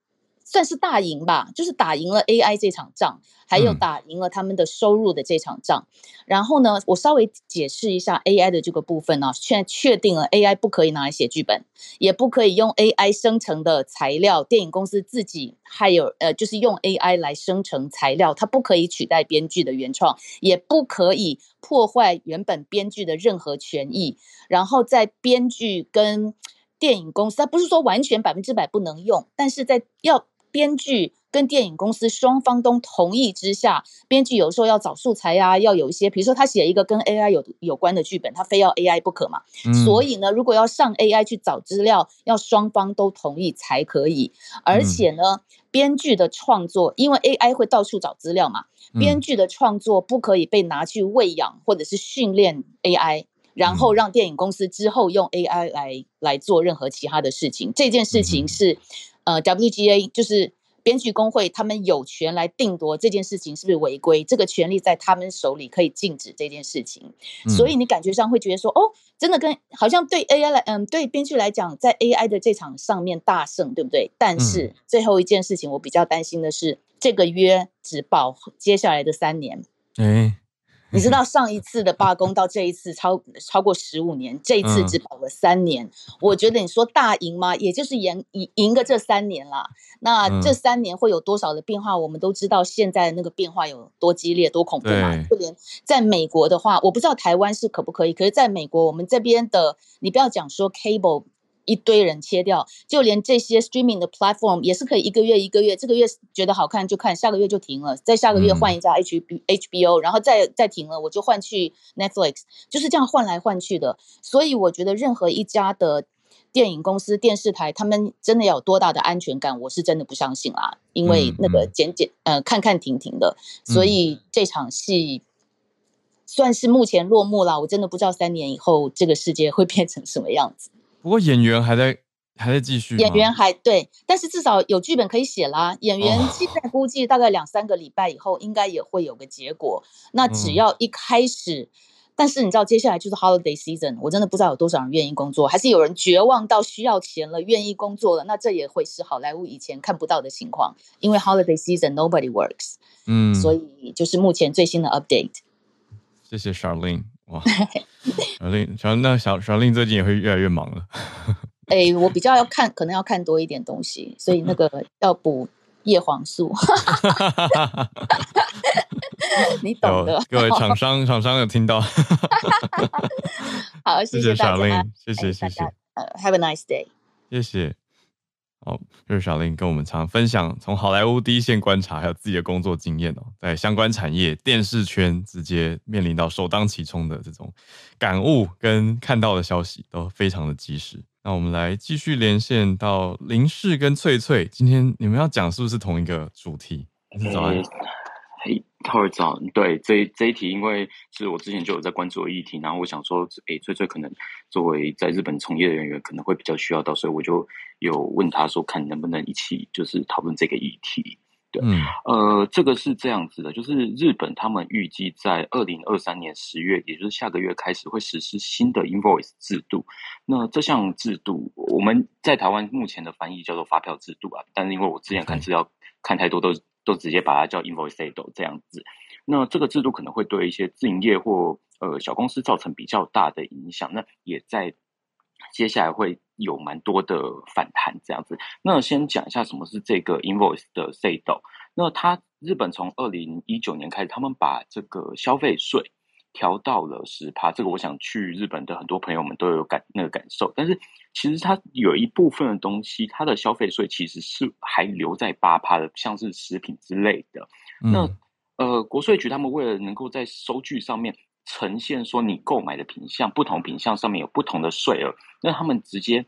算是大赢吧，就是打赢了 AI 这场仗。还有打赢了他们的收入的这场仗，嗯、然后呢，我稍微解释一下 AI 的这个部分呢、啊。现在确定了 AI 不可以拿来写剧本，也不可以用 AI 生成的材料。电影公司自己还有呃，就是用 AI 来生成材料，它不可以取代编剧的原创，也不可以破坏原本编剧的任何权益。然后在编剧跟电影公司，它不是说完全百分之百不能用，但是在要编剧。跟电影公司双方都同意之下，编剧有时候要找素材呀、啊，要有一些，比如说他写一个跟 AI 有有关的剧本，他非要 AI 不可嘛。嗯、所以呢，如果要上 AI 去找资料，要双方都同意才可以。而且呢，编剧的创作，因为 AI 会到处找资料嘛，编剧的创作不可以被拿去喂养或者是训练 AI，然后让电影公司之后用 AI 来来做任何其他的事情。这件事情是，呃，WGA 就是。编剧工会他们有权来定夺这件事情是不是违规，这个权利在他们手里可以禁止这件事情。嗯、所以你感觉上会觉得说，哦，真的跟好像对 AI 来，嗯，对编剧来讲，在 AI 的这场上面大胜，对不对？但是最后一件事情，我比较担心的是，这个约只保接下来的三年。嗯 你知道上一次的罢工到这一次超超过十五年，这一次只保了三年。嗯、我觉得你说大赢吗？也就是赢赢赢个这三年啦。那这三年会有多少的变化？我们都知道现在的那个变化有多激烈、多恐怖嘛。就连在美国的话，我不知道台湾是可不可以。可是在美国，我们这边的，你不要讲说 cable。一堆人切掉，就连这些 streaming 的 platform 也是可以一个月一个月，这个月觉得好看就看，下个月就停了，再下个月换一家 H B H B O，然后再再停了，我就换去 Netflix，就是这样换来换去的。所以我觉得任何一家的电影公司、电视台，他们真的要有多大的安全感？我是真的不相信啦，因为那个剪剪呃看看停停的，所以这场戏算是目前落幕了。我真的不知道三年以后这个世界会变成什么样子。
不过演员还在还在继续，
演员还对，但是至少有剧本可以写啦。演员现在估计大概两三个礼拜以后，应该也会有个结果。那只要一开始。但是你知道，接下来就是 holiday season，我真的不知道有多少人愿意工作，还是有人绝望到需要钱了，愿意工作了。那这也会是好莱坞以前看不到的情况，因为 holiday season nobody works。嗯，所以就是目前最新的 update。
谢谢 Charlene，哇，Charlene，小那小 Charlene 最近也会越来越忙了。
哎、欸，我比较要看，可能要看多一点东西，所以那个 要补叶黄素。你懂的，
各位厂商，厂商有听到。好，
谢谢小令，
谢谢谢谢。
呃，Have a nice day。
谢谢。好，就是小林跟我们常分享从好莱坞第一线观察，还有自己的工作经验哦，在相关产业电视圈直接面临到首当其冲的这种感悟跟看到的消息都非常的及时。那我们来继续连线到林氏跟翠翠，今天你们要讲是不是同一个主题？早安。
嘿，浩尔早，对，这这一题，因为是我之前就有在关注的议题，然后我想说，诶，翠翠可能作为在日本从业的人员，可能会比较需要到，所以我就有问他说，看能不能一起就是讨论这个议题。对，嗯、呃，这个是这样子的，就是日本他们预计在二零二三年十月，也就是下个月开始会实施新的 invoice 制度。那这项制度，我们在台湾目前的翻译叫做发票制度啊，但是因为我之前看资料看太多都。都直接把它叫 invoiceado 这样子，那这个制度可能会对一些自营业或呃小公司造成比较大的影响。那也在接下来会有蛮多的反弹这样子。那先讲一下什么是这个 invoice 的税斗。那它日本从二零一九年开始，他们把这个消费税。调到了十趴，这个我想去日本的很多朋友们都有感那个感受。但是其实它有一部分的东西，它的消费税其实是还留在八趴的，像是食品之类的。嗯、那呃，国税局他们为了能够在收据上面呈现说你购买的品项，不同品项上面有不同的税额，那他们直接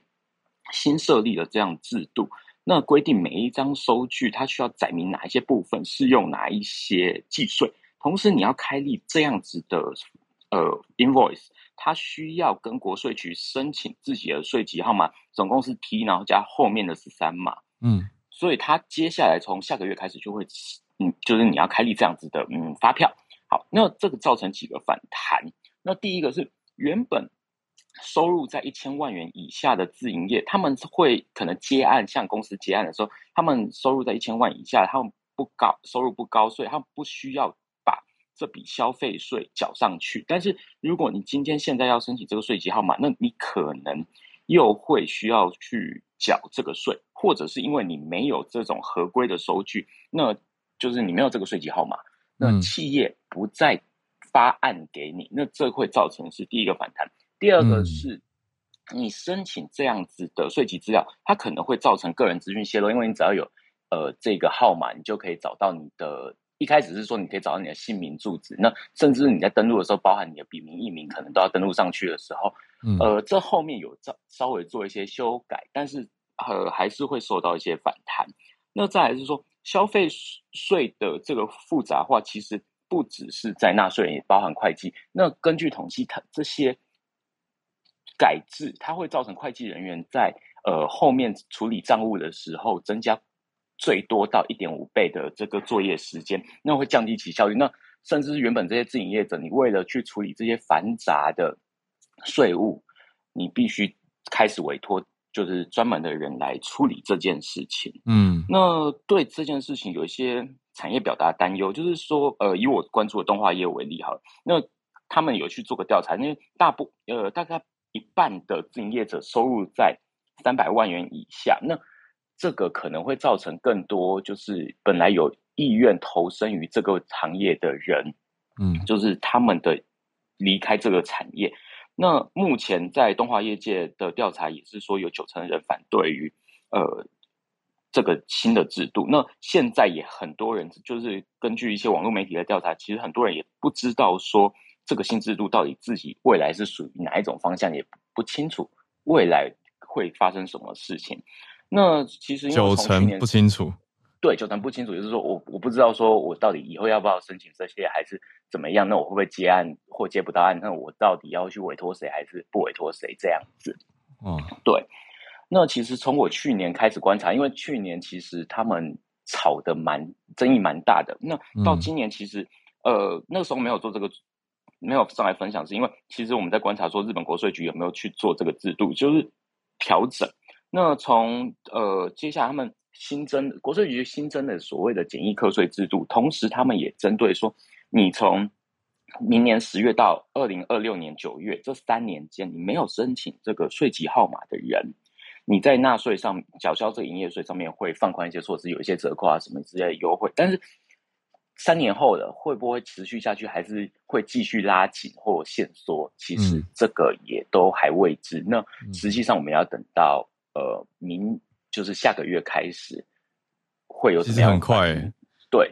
新设立了这样制度。那规定每一张收据，它需要载明哪一些部分适用哪一些计税。同时，你要开立这样子的呃 invoice，它需要跟国税局申请自己的税籍号码，总共是 T，然后加后面的十三码。嗯，所以它接下来从下个月开始就会，嗯，就是你要开立这样子的嗯发票。好，那这个造成几个反弹。那第一个是原本收入在一千万元以下的自营业，他们会可能接案向公司接案的时候，他们收入在一千万以下，他们不高，收入不高，所以他们不需要。这笔消费税缴上去，但是如果你今天现在要申请这个税籍号码，那你可能又会需要去缴这个税，或者是因为你没有这种合规的收据，那就是你没有这个税籍号码，那企业不再发案给你，那这会造成是第一个反弹。第二个是，你申请这样子的税籍资料，它可能会造成个人资讯泄露，因为你只要有呃这个号码，你就可以找到你的。一开始是说你可以找到你的姓名、住址，那甚至你在登录的时候，包含你的笔名、艺名，可能都要登录上去的时候，嗯、呃，这后面有稍稍微做一些修改，但是呃还是会受到一些反弹。那再来是说消费税的这个复杂化，其实不只是在纳税人，也包含会计。那根据统计，它这些改制，它会造成会计人员在呃后面处理账务的时候增加。最多到一点五倍的这个作业时间，那会降低其效率。那甚至是原本这些自营业者，你为了去处理这些繁杂的税务，你必须开始委托就是专门的人来处理这件事情。嗯，那对这件事情有一些产业表达担忧，就是说，呃，以我关注的动画业为例哈，那他们有去做个调查，因为大部呃大概一半的自营业者收入在三百万元以下，那。这个可能会造成更多，就是本来有意愿投身于这个行业的人，嗯，就是他们的离开这个产业。那目前在动画业界的调查也是说，有九成的人反对于呃这个新的制度。那现在也很多人，就是根据一些网络媒体的调查，其实很多人也不知道说这个新制度到底自己未来是属于哪一种方向，也不清楚未来会发生什么事情。那其实
九成不清楚，
对，九成不清楚，就是说我我不知道说我到底以后要不要申请这些，还是怎么样？那我会不会接案或接不到案？那我到底要去委托谁，还是不委托谁？这样子。哦，对。那其实从我去年开始观察，因为去年其实他们吵得蛮争议蛮大的。那到今年其实、嗯、呃那个时候没有做这个，没有上来分享，是因为其实我们在观察说日本国税局有没有去做这个制度，就是调整。那从呃，接下来他们新增国税局新增的所谓的简易课税制度，同时他们也针对说，你从明年十月到二零二六年九月这三年间，你没有申请这个税籍号码的人，你在纳税上缴交这个营业税上面会放宽一些措施，有一些折扣啊什么之类的优惠，但是三年后的会不会持续下去，还是会继续拉紧或限缩？其实这个也都还未知。嗯、那实际上我们要等到。呃，明就是下个月开始会有？其实很快，对，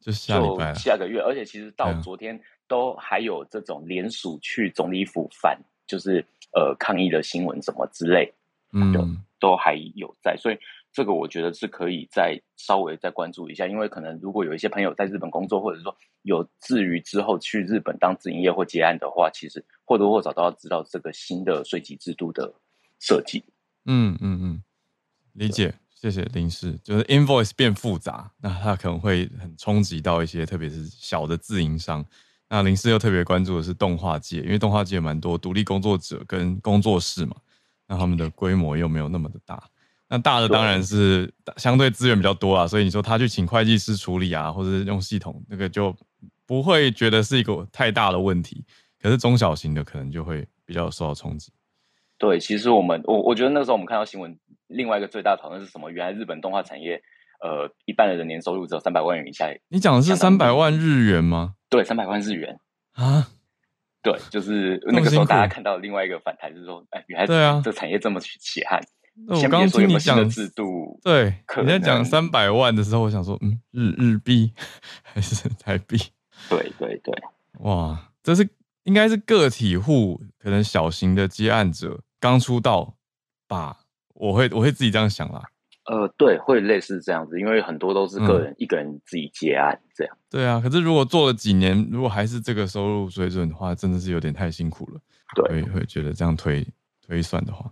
就下礼拜，
下个月，而且其实到昨天都还有这种联署去总理府反，就是呃抗议的新闻什么之类，嗯，都还有在，所以这个我觉得是可以再稍微再关注一下，因为可能如果有一些朋友在日本工作，或者说有至于之后去日本当自营业或结案的话，其实或多或少都要知道这个新的税籍制度的设计。
嗯嗯嗯，理解，谢谢林氏。就是 invoice 变复杂，那它可能会很冲击到一些，特别是小的自营商。那林氏又特别关注的是动画界，因为动画界蛮多独立工作者跟工作室嘛，那他们的规模又没有那么的大。那大的当然是相对资源比较多啊，所以你说他去请会计师处理啊，或者是用系统，那个就不会觉得是一个太大的问题。可是中小型的可能就会比较受到冲击。
对，其实我们我我觉得那时候我们看到新闻，另外一个最大的讨论是什么？原来日本动画产业，呃，一般人年收入只有三百万元以下。
你讲的是三百万日元吗？
对，三百万日元
啊。
对，就是那个时候大家看到另外一个反弹，就是说，哎，原来对啊，这产业这么血汗。
我刚刚听你讲制度，对，你在讲三百万的时候，我想说，嗯，日日币还是台币？
对对对，
哇，这是应该是个体户，可能小型的接案者。刚出道吧，我会我会自己这样想啦。
呃，对，会类似这样子，因为很多都是个人、嗯、一个人自己接案这样。
对啊，可是如果做了几年，如果还是这个收入水准的话，真的是有点太辛苦了。
对，
会会觉得这样推推算的话，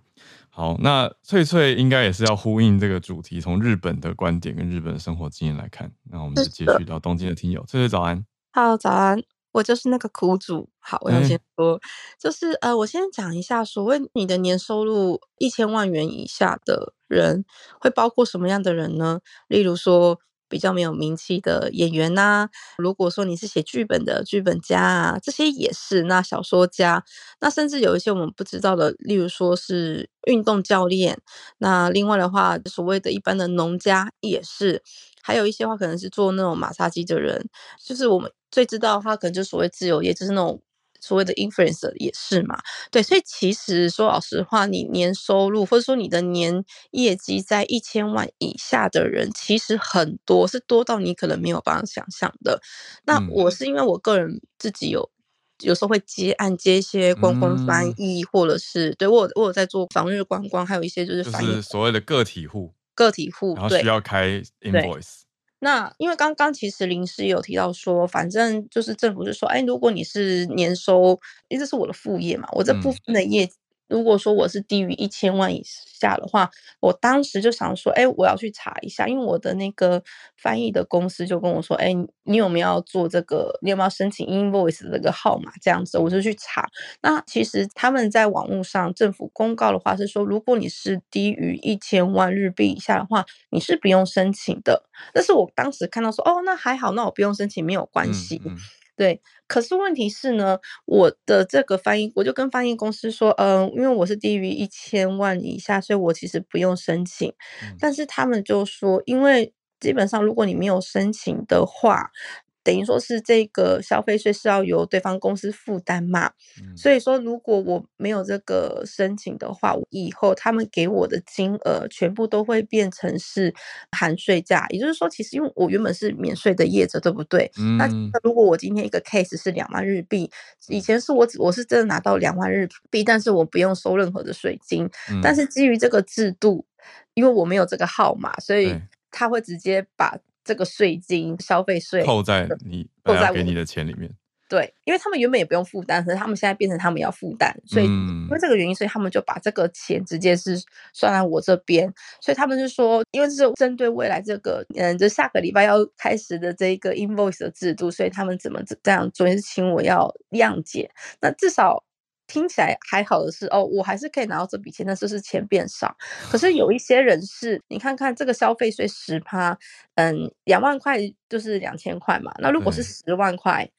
好，那翠翠应该也是要呼应这个主题，从日本的观点跟日本的生活经验来看，那我们就接续到东京的听友，翠翠早安。
Hello，，早安。我就是那个苦主。好，我要先说，嗯、就是呃，我先讲一下，所谓你的年收入一千万元以下的人，会包括什么样的人呢？例如说，比较没有名气的演员呐、啊，如果说你是写剧本的剧本家啊，这些也是。那小说家，那甚至有一些我们不知道的，例如说是运动教练。那另外的话，所谓的一般的农家也是。还有一些话，可能是做那种马杀鸡的人，就是我们最知道的话，可能就所谓自由业，就是那种所谓的 influencer 也是嘛。对，所以其实说老实话，你年收入或者说你的年业绩在一千万以下的人，其实很多，是多到你可能没有办法想象的。那我是因为我个人自己有有时候会接案接一些观光翻译，嗯、或者是对我我有在做访日观光，还有一些就是翻译，
就是所谓的个体户。
个体户，
然后需要开 invoice。
那因为刚刚其实林师有提到说，反正就是政府是说，哎，如果你是年收，因为这是我的副业嘛，我这部分的业如果说我是低于一千万以下的话，我当时就想说，哎，我要去查一下，因为我的那个翻译的公司就跟我说，哎，你有没有要做这个？你有没有申请 invoice 的这个号码？这样子，我就去查。那其实他们在网络上政府公告的话是说，如果你是低于一千万日币以下的话，你是不用申请的。但是我当时看到说，哦，那还好，那我不用申请没有关系。嗯嗯对，可是问题是呢，我的这个翻译，我就跟翻译公司说，嗯、呃，因为我是低于一千万以下，所以我其实不用申请。嗯、但是他们就说，因为基本上如果你没有申请的话，等于说是这个消费税是要由对方公司负担嘛。嗯、所以说，如果我没有这个申请的话，以后他们给我的金额全部都会变成是含税价。也就是说，其实因为我原本是免税的业者，对不对？嗯、那如果我今天一个 case 是两万日币，以前是我我是真的拿到两万日币，但是我不用收任何的税金。嗯、但是基于这个制度，因为我没有这个号码，所以他会直接把这个税金、消费税
扣在你扣在给你的钱里面。
对，因为他们原本也不用负担，可是他们现在变成他们要负担，所以因为这个原因，所以他们就把这个钱直接是算在我这边。所以他们就说，因为这是针对未来这个，嗯，就下个礼拜要开始的这一个 invoice 的制度，所以他们怎么这样做，也是请我要谅解。那至少。听起来还好的是哦，我还是可以拿到这笔钱，但是是钱变少。可是有一些人是，你看看这个消费税十趴，嗯，两万块就是两千块嘛。那如果是十万块，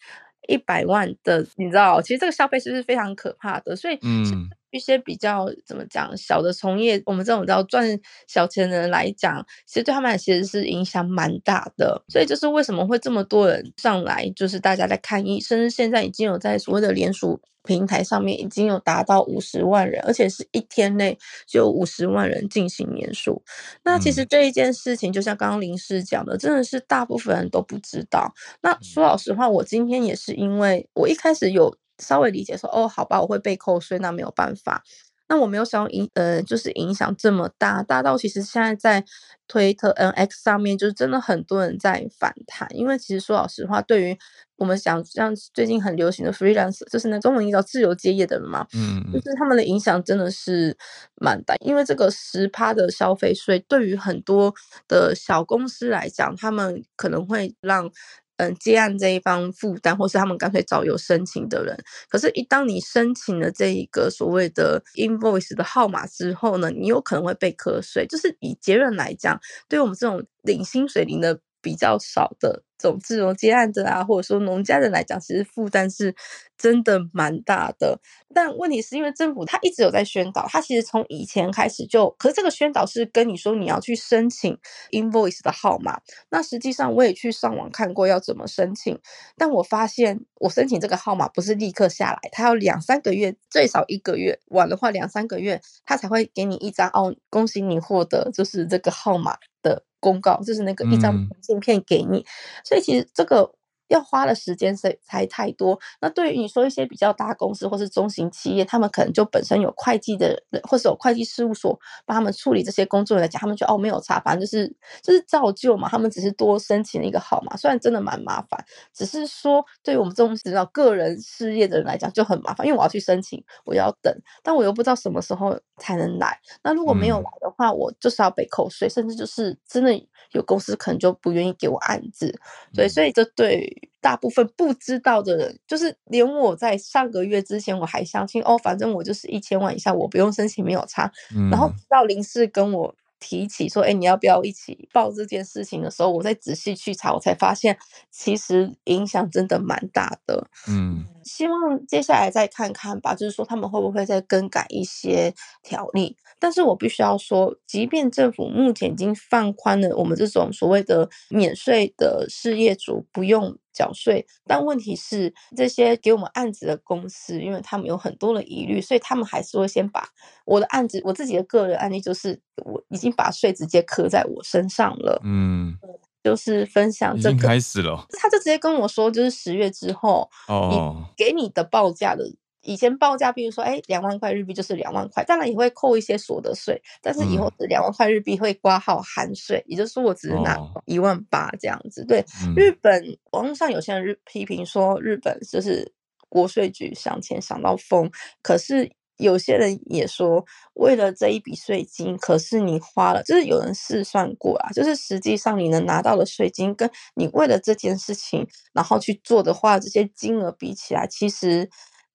一百、嗯、万的，你知道，其实这个消费税是非常可怕的。所以，嗯，一些比较怎么讲小的从业，我们这种叫赚小钱的人来讲，其实对他们其实是影响蛮大的。所以，就是为什么会这么多人上来，就是大家在看医，甚至现在已经有在所谓的联署。平台上面已经有达到五十万人，而且是一天内就有五十万人进行连署。那其实这一件事情，就像刚刚林氏讲的，真的是大部分人都不知道。那说老实话，我今天也是因为我一开始有稍微理解说，哦，好吧，我会被扣税，那没有办法。那我没有想要影，呃，就是影响这么大，大到其实现在在推特、N X 上面，就是真的很多人在反弹。因为其实说老实话，对于我们想像最近很流行的 freelance，就是那中文译叫自由接业的人嘛，嗯，就是他们的影响真的是蛮大。因为这个十趴的消费税，对于很多的小公司来讲，他们可能会让。嗯，接案这一方负担，或是他们干脆找有申请的人。可是，一当你申请了这一个所谓的 invoice 的号码之后呢，你有可能会被瞌睡。就是以结论来讲，对我们这种领薪水领的比较少的。种自由接案的啊，或者说农家人来讲，其实负担是真的蛮大的。但问题是因为政府他一直有在宣导，他其实从以前开始就，可是这个宣导是跟你说你要去申请 invoice 的号码。那实际上我也去上网看过要怎么申请，但我发现我申请这个号码不是立刻下来，他要两三个月，最少一个月，晚的话两三个月，他才会给你一张哦，恭喜你获得就是这个号码的公告，就是那个一张明信片给你。嗯所以其实这个要花的时间才才太多。那对于你说一些比较大公司或是中型企业，他们可能就本身有会计的人，或是有会计事务所帮他们处理这些工作来讲，他们就哦没有差，反正就是就是照旧嘛。他们只是多申请了一个号码，虽然真的蛮麻烦，只是说对于我们这种知道个人事业的人来讲就很麻烦，因为我要去申请，我要等，但我又不知道什么时候才能来。那如果没有来的话，我就是要被扣税，甚至就是真的。有公司可能就不愿意给我案子，对，所以这对大部分不知道的人，就是连我在上个月之前我还相信哦，反正我就是一千万以下，我不用申请没有差。嗯、然后直到林氏跟我提起说，哎，你要不要一起报这件事情的时候，我再仔细去查，我才发现其实影响真的蛮大的。嗯，希望接下来再看看吧，就是说他们会不会再更改一些条例。但是我必须要说，即便政府目前已经放宽了我们这种所谓的免税的事业主不用缴税，但问题是这些给我们案子的公司，因为他们有很多的疑虑，所以他们还是会先把我的案子，我自己的个人案例就是我已经把税直接刻在我身上了。嗯，就是分享
这个，开始了，
他就直接跟我说，就是十月之后，哦，你给你的报价的。以前报价，比如说，哎，两万块日币就是两万块，当然也会扣一些所得税，但是以后是两万块日币会挂号含税，也就是说我只是拿一万八这样子。对，日本网络上有些人日批评说日本就是国税局想钱想到疯，可是有些人也说为了这一笔税金，可是你花了，就是有人试算过啊，就是实际上你能拿到的税金，跟你为了这件事情然后去做的话，这些金额比起来，其实。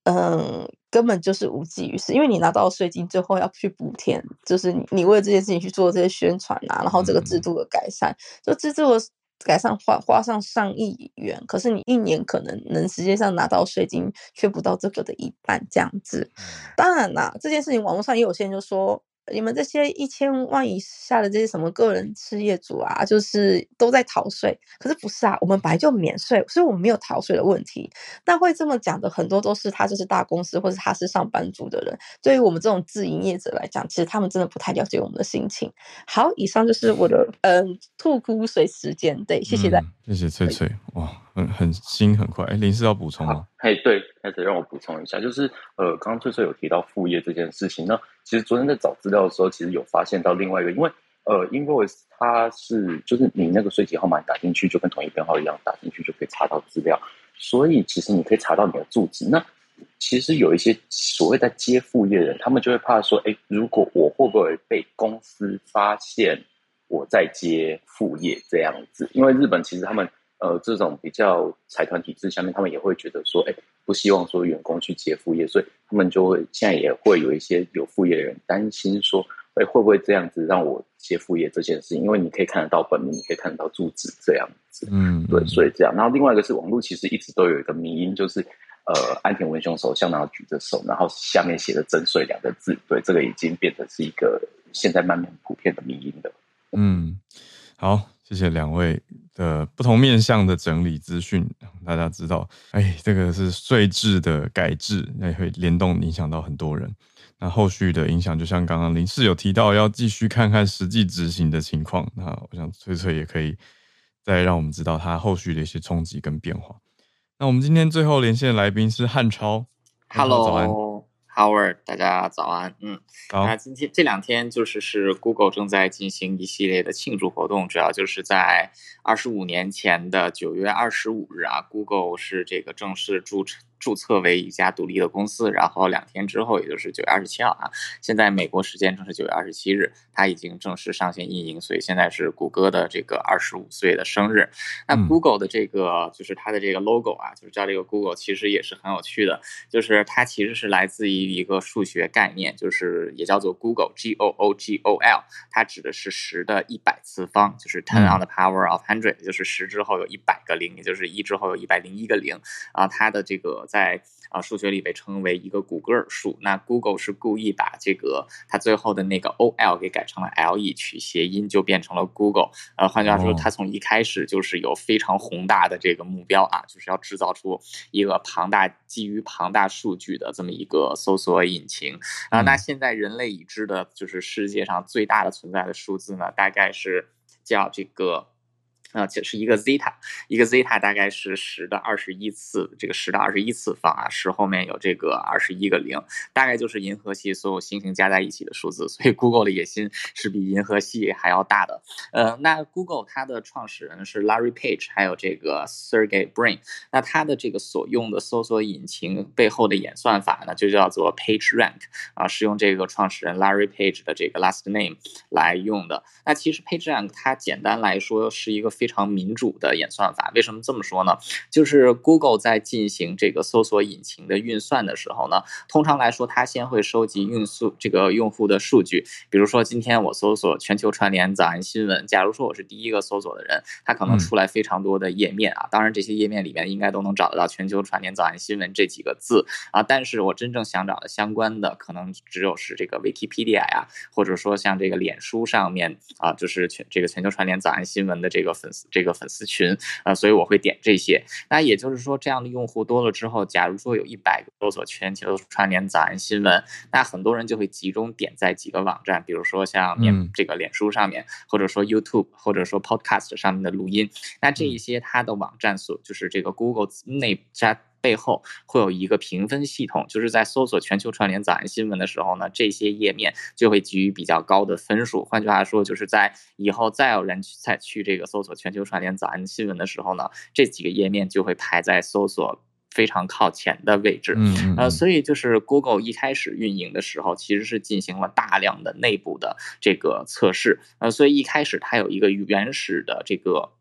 嗯，根本就是无济于事，因为你拿到税金，最后要去补填，就是你你为了这件事情去做这些宣传啊，然后这个制度的改善，就制度的改善花花上上亿元，可是你一年可能能实际上拿到税金却不到这个的一半这样子。当然啦，这件事情网络上也有些人就说。你们这些一千万以下的这些什么个人事业主啊，就是都在逃税。可是不是啊，我们本来就免税，所以我们没有逃税的问题。那会这么讲的很多都是他就是大公司或者他是上班族的人。对于我们这种自营业者来讲，其实他们真的不太了解我们的心情。好，以上就是我的嗯吐苦水时间。对，谢谢大家。
嗯、谢谢翠翠。哇，很很新很快。哎，林氏要补充吗？
嘿，对，开始让我补充一下，就是呃，刚刚翠翠有提到副业这件事情。那其实昨天在找资料的时候，其实有发现到另外一个，因为呃，Invoice 它是就是你那个税籍号码打进去，就跟统一编号一样，打进去就可以查到资料。所以其实你可以查到你的住址。那其实有一些所谓在接副业的人，他们就会怕说，哎，如果我会不会被公司发现我在接副业这样子？因为日本其实他们呃这种比较财团体制下面，他们也会觉得说，哎，不希望说员工去接副业，所以他们就会现在也会有一些有副业的人担心说，哎，会不会这样子让我接副业这件事情？因为你可以看得到本名，你可以看得到住址这样子，嗯，对，所以这样。然后另外一个是网络其实一直都有一个迷因，就是。呃，安田文雄首相然后举着手，然后下面写着“征税”两个字，对，这个已经变成是一个现在慢慢普遍的迷因了。
嗯，好，谢谢两位的不同面向的整理资讯，大家知道，哎，这个是税制的改制，那会联动影响到很多人。那后续的影响，就像刚刚林氏有提到，要继续看看实际执行的情况。那我想翠翠也可以再让我们知道它后续的一些冲击跟变化。那我们今天最后连线的来宾是汉超
，Hello，早安，Howard，大家早安，嗯，好，那今天这两天就是是 Google 正在进行一系列的庆祝活动，主要就是在二十五年前的九月二十五日啊，Google 是这个正式注册。注册为一家独立的公司，然后两天之后，也就是九月二十七号啊，现在美国时间正是九月二十七日，它已经正式上线运营，所以现在是谷歌的这个二十五岁的生日。那 Google 的这个就是它的这个 logo 啊，就是叫这个 Google，其实也是很有趣的，就是它其实是来自于一个数学概念，就是也叫做 Google，G O O G O L，它指的是十的一百次方，就是 ten on the power of hundred，就是十之后有一百个零，也就是一之后有一百零一个零啊，它的这个。在啊，数学里被称为一个谷歌尔数。那 Google 是故意把这个它最后的那个 O L 给改成了 L E，取谐音就变成了 Google。呃，换句话说，它从一开始就是有非常宏大的这个目标啊，就是要制造出一个庞大基于庞大数据的这么一个搜索引擎啊。那现在人类已知的就是世界上最大的存在的数字呢，大概是叫这个。啊，这是一个 zeta，一个 zeta 大概是十的二十一次，这个十的二十一次方啊，十后面有这个二十一个零，大概就是银河系所有星星加在一起的数字，所以 Google 的野心是比银河系还要大的。呃，那 Google 它的创始人是 Larry Page，还有这个 Sergey Brin，那它的这个所用的搜索引擎背后的演算法呢，就叫做 PageRank 啊，是用这个创始人 Larry Page 的这个 last name 来用的。那其实 PageRank 它简单来说是一个。非常民主的演算法，为什么这么说呢？就是 Google 在进行这个搜索引擎的运算的时候呢，通常来说，它先会收集运速这个用户的数据。比如说，今天我搜索全球串联早安新闻，假如说我是第一个搜索的人，它可能出来非常多的页面啊。当然，这些页面里面应该都能找得到全球串联早安新闻这几个字啊。但是我真正想找的相关的，可能只有是这个 Wikipedia 呀，或者说像这个脸书上面啊，就是全这个全球串联早安新闻的这个粉。这个粉丝群啊，所以我会点这些。那也就是说，这样的用户多了之后，假如说有一百个搜索全球串联早安新闻，那很多人就会集中点在几个网站，比如说像面这个脸书上面，或者说 YouTube，或者说 Podcast 上面的录音。那这一些它的网站所就是这个 Google 内在。背后会有一个评分系统，就是在搜索全球串联早安新闻的时候呢，这些页面就会给予比较高的分数。换句话说，就是在以后再有人去再去这个搜索全球串联早安新闻的时候呢，这几个页面就会排在搜索非常靠前的位置。嗯，呃，所以就是 Google 一开始运营的时候，其实是进行了大量的内部的这个测试。呃，所以一开始它有一个原始的这个。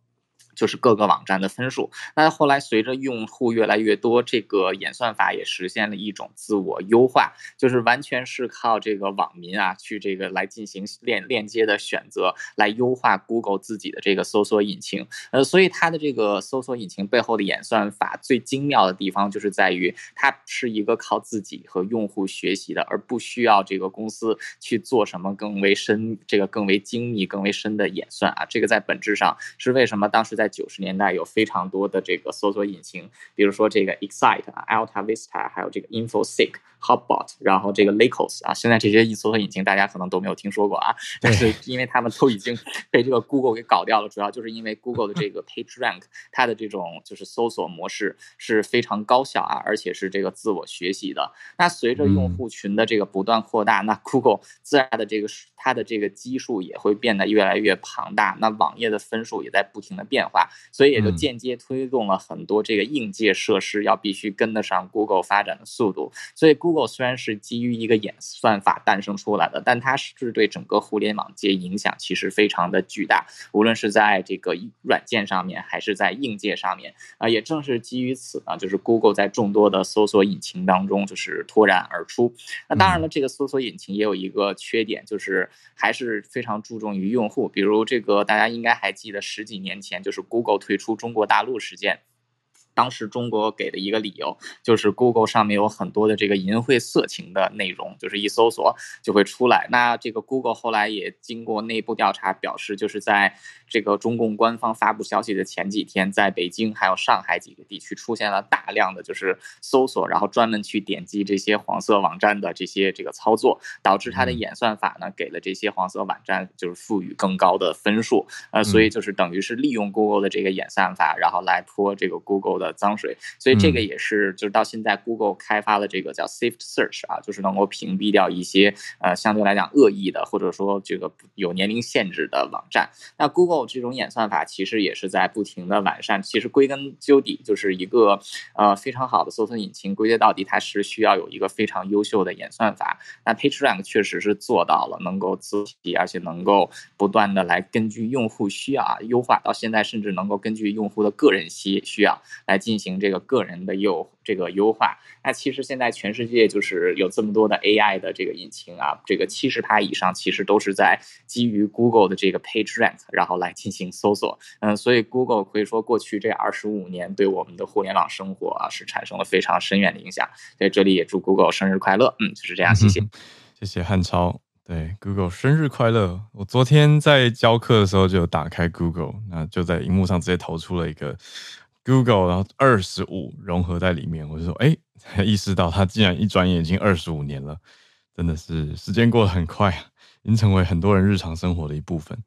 就是各个网站的分数。那后来随着用户越来越多，这个演算法也实现了一种自我优化，就是完全是靠这个网民啊去这个来进行链链接的选择，来优化 Google 自己的这个搜索引擎。呃，所以它的这个搜索引擎背后的演算法最精妙的地方，就是在于它是一个靠自己和用户学习的，而不需要这个公司去做什么更为深、这个更为精密、更为深的演算啊。这个在本质上是为什么当时在九十年代有非常多的这个搜索引擎，比如说这个 Excite 啊、Alta Vista，还有这个 InfoSeek、HotBot，然后这个 Lycos 啊，现在这些搜索引擎大家可能都没有听说过啊，但是因为他们都已经被这个 Google 给搞掉了，主要就是因为 Google 的这个 PageRank，它的这种就是搜索模式是非常高效啊，而且是这个自我学习的。那随着用户群的这个不断扩大，那 Google 自然的这个它的这个基数也会变得越来越庞大，那网页的分数也在不停的变化，所以也就间接推动了很多这个硬件设施要必须跟得上 Google 发展的速度。所以 Google 虽然是基于一个演算法诞生出来的，但它是对整个互联网界影响其实非常的巨大，无论是在这个软件上面还是在硬件上面啊，也正是基于此呢，就是 Google 在众多的搜索引擎当中就是脱颖而出。那当然了，这个搜索引擎也有一个缺点，就是还是非常注重于用户，比如这个大家应该还记得十几年前就是 Google 退出中国大陆事件。当时中国给的一个理由就是 Google 上面有很多的这个淫秽色情的内容，就是一搜索就会出来。那这个 Google 后来也经过内部调查，表示就是在这个中共官方发布消息的前几天，在北京还有上海几个地区出现了大量的就是搜索，然后专门去点击这些黄色网站的这些这个操作，导致它的演算法呢给了这些黄色网站就是赋予更高的分数。呃，所以就是等于是利用 Google 的这个演算法，然后来泼这个 Google 的。脏水，所以这个也是，就是到现在，Google 开发了这个叫 Safe Search 啊，就是能够屏蔽掉一些呃相对来讲恶意的，或者说这个有年龄限制的网站。那 Google 这种演算法其实也是在不停的完善。其实归根究底，就是一个呃非常好的搜索引擎，归结到底它是需要有一个非常优秀的演算法。那 PageRank 确实是做到了，能够自提，而且能够不断的来根据用户需要啊优化，到现在甚至能够根据用户的个人需需要来。进行这个个人的优这个优化，那其实现在全世界就是有这么多的 AI 的这个引擎啊，这个七十趴以上其实都是在基于 Google 的这个 PageRank，然后来进行搜索。嗯，所以 Google 可以说过去这二十五年对我们的互联网生活啊是产生了非常深远的影响。所以这里也祝 Google 生日快乐。嗯，就是这样，谢
谢，谢谢汉超。对，Google 生日快乐！我昨天在教课的时候就打开 Google，那就在荧幕上直接投出了一个。Google，然后二十五融合在里面，我就说，哎，才意识到它竟然一转眼已经二十五年了，真的是时间过得很快，已经成为很多人日常生活的一部分。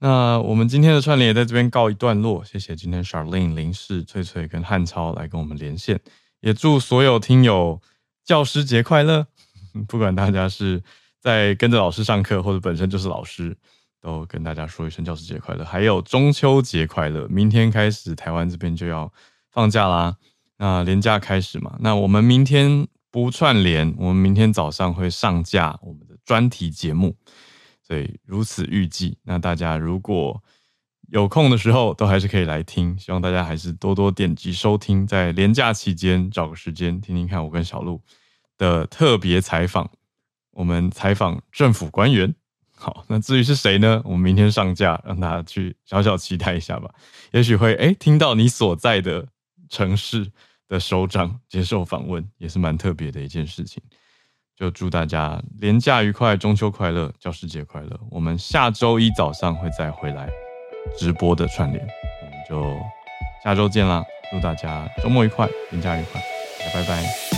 那我们今天的串联也在这边告一段落，谢谢今天 Charlene、林氏、翠翠跟汉超来跟我们连线，也祝所有听友教师节快乐，不管大家是在跟着老师上课，或者本身就是老师。都跟大家说一声教师节快乐，还有中秋节快乐。明天开始，台湾这边就要放假啦。那连假开始嘛，那我们明天不串联，我们明天早上会上架我们的专题节目，所以如此预计。那大家如果有空的时候，都还是可以来听。希望大家还是多多点击收听，在连假期间找个时间听听看我跟小鹿的特别采访。我们采访政府官员。好，那至于是谁呢？我们明天上架，让大家去小小期待一下吧。也许会诶听到你所在的城市的首长接受访问，也是蛮特别的一件事情。就祝大家连假愉快，中秋快乐，教师节快乐。我们下周一早上会再回来直播的串联，我们就下周见啦！祝大家周末愉快，连假愉快，拜拜。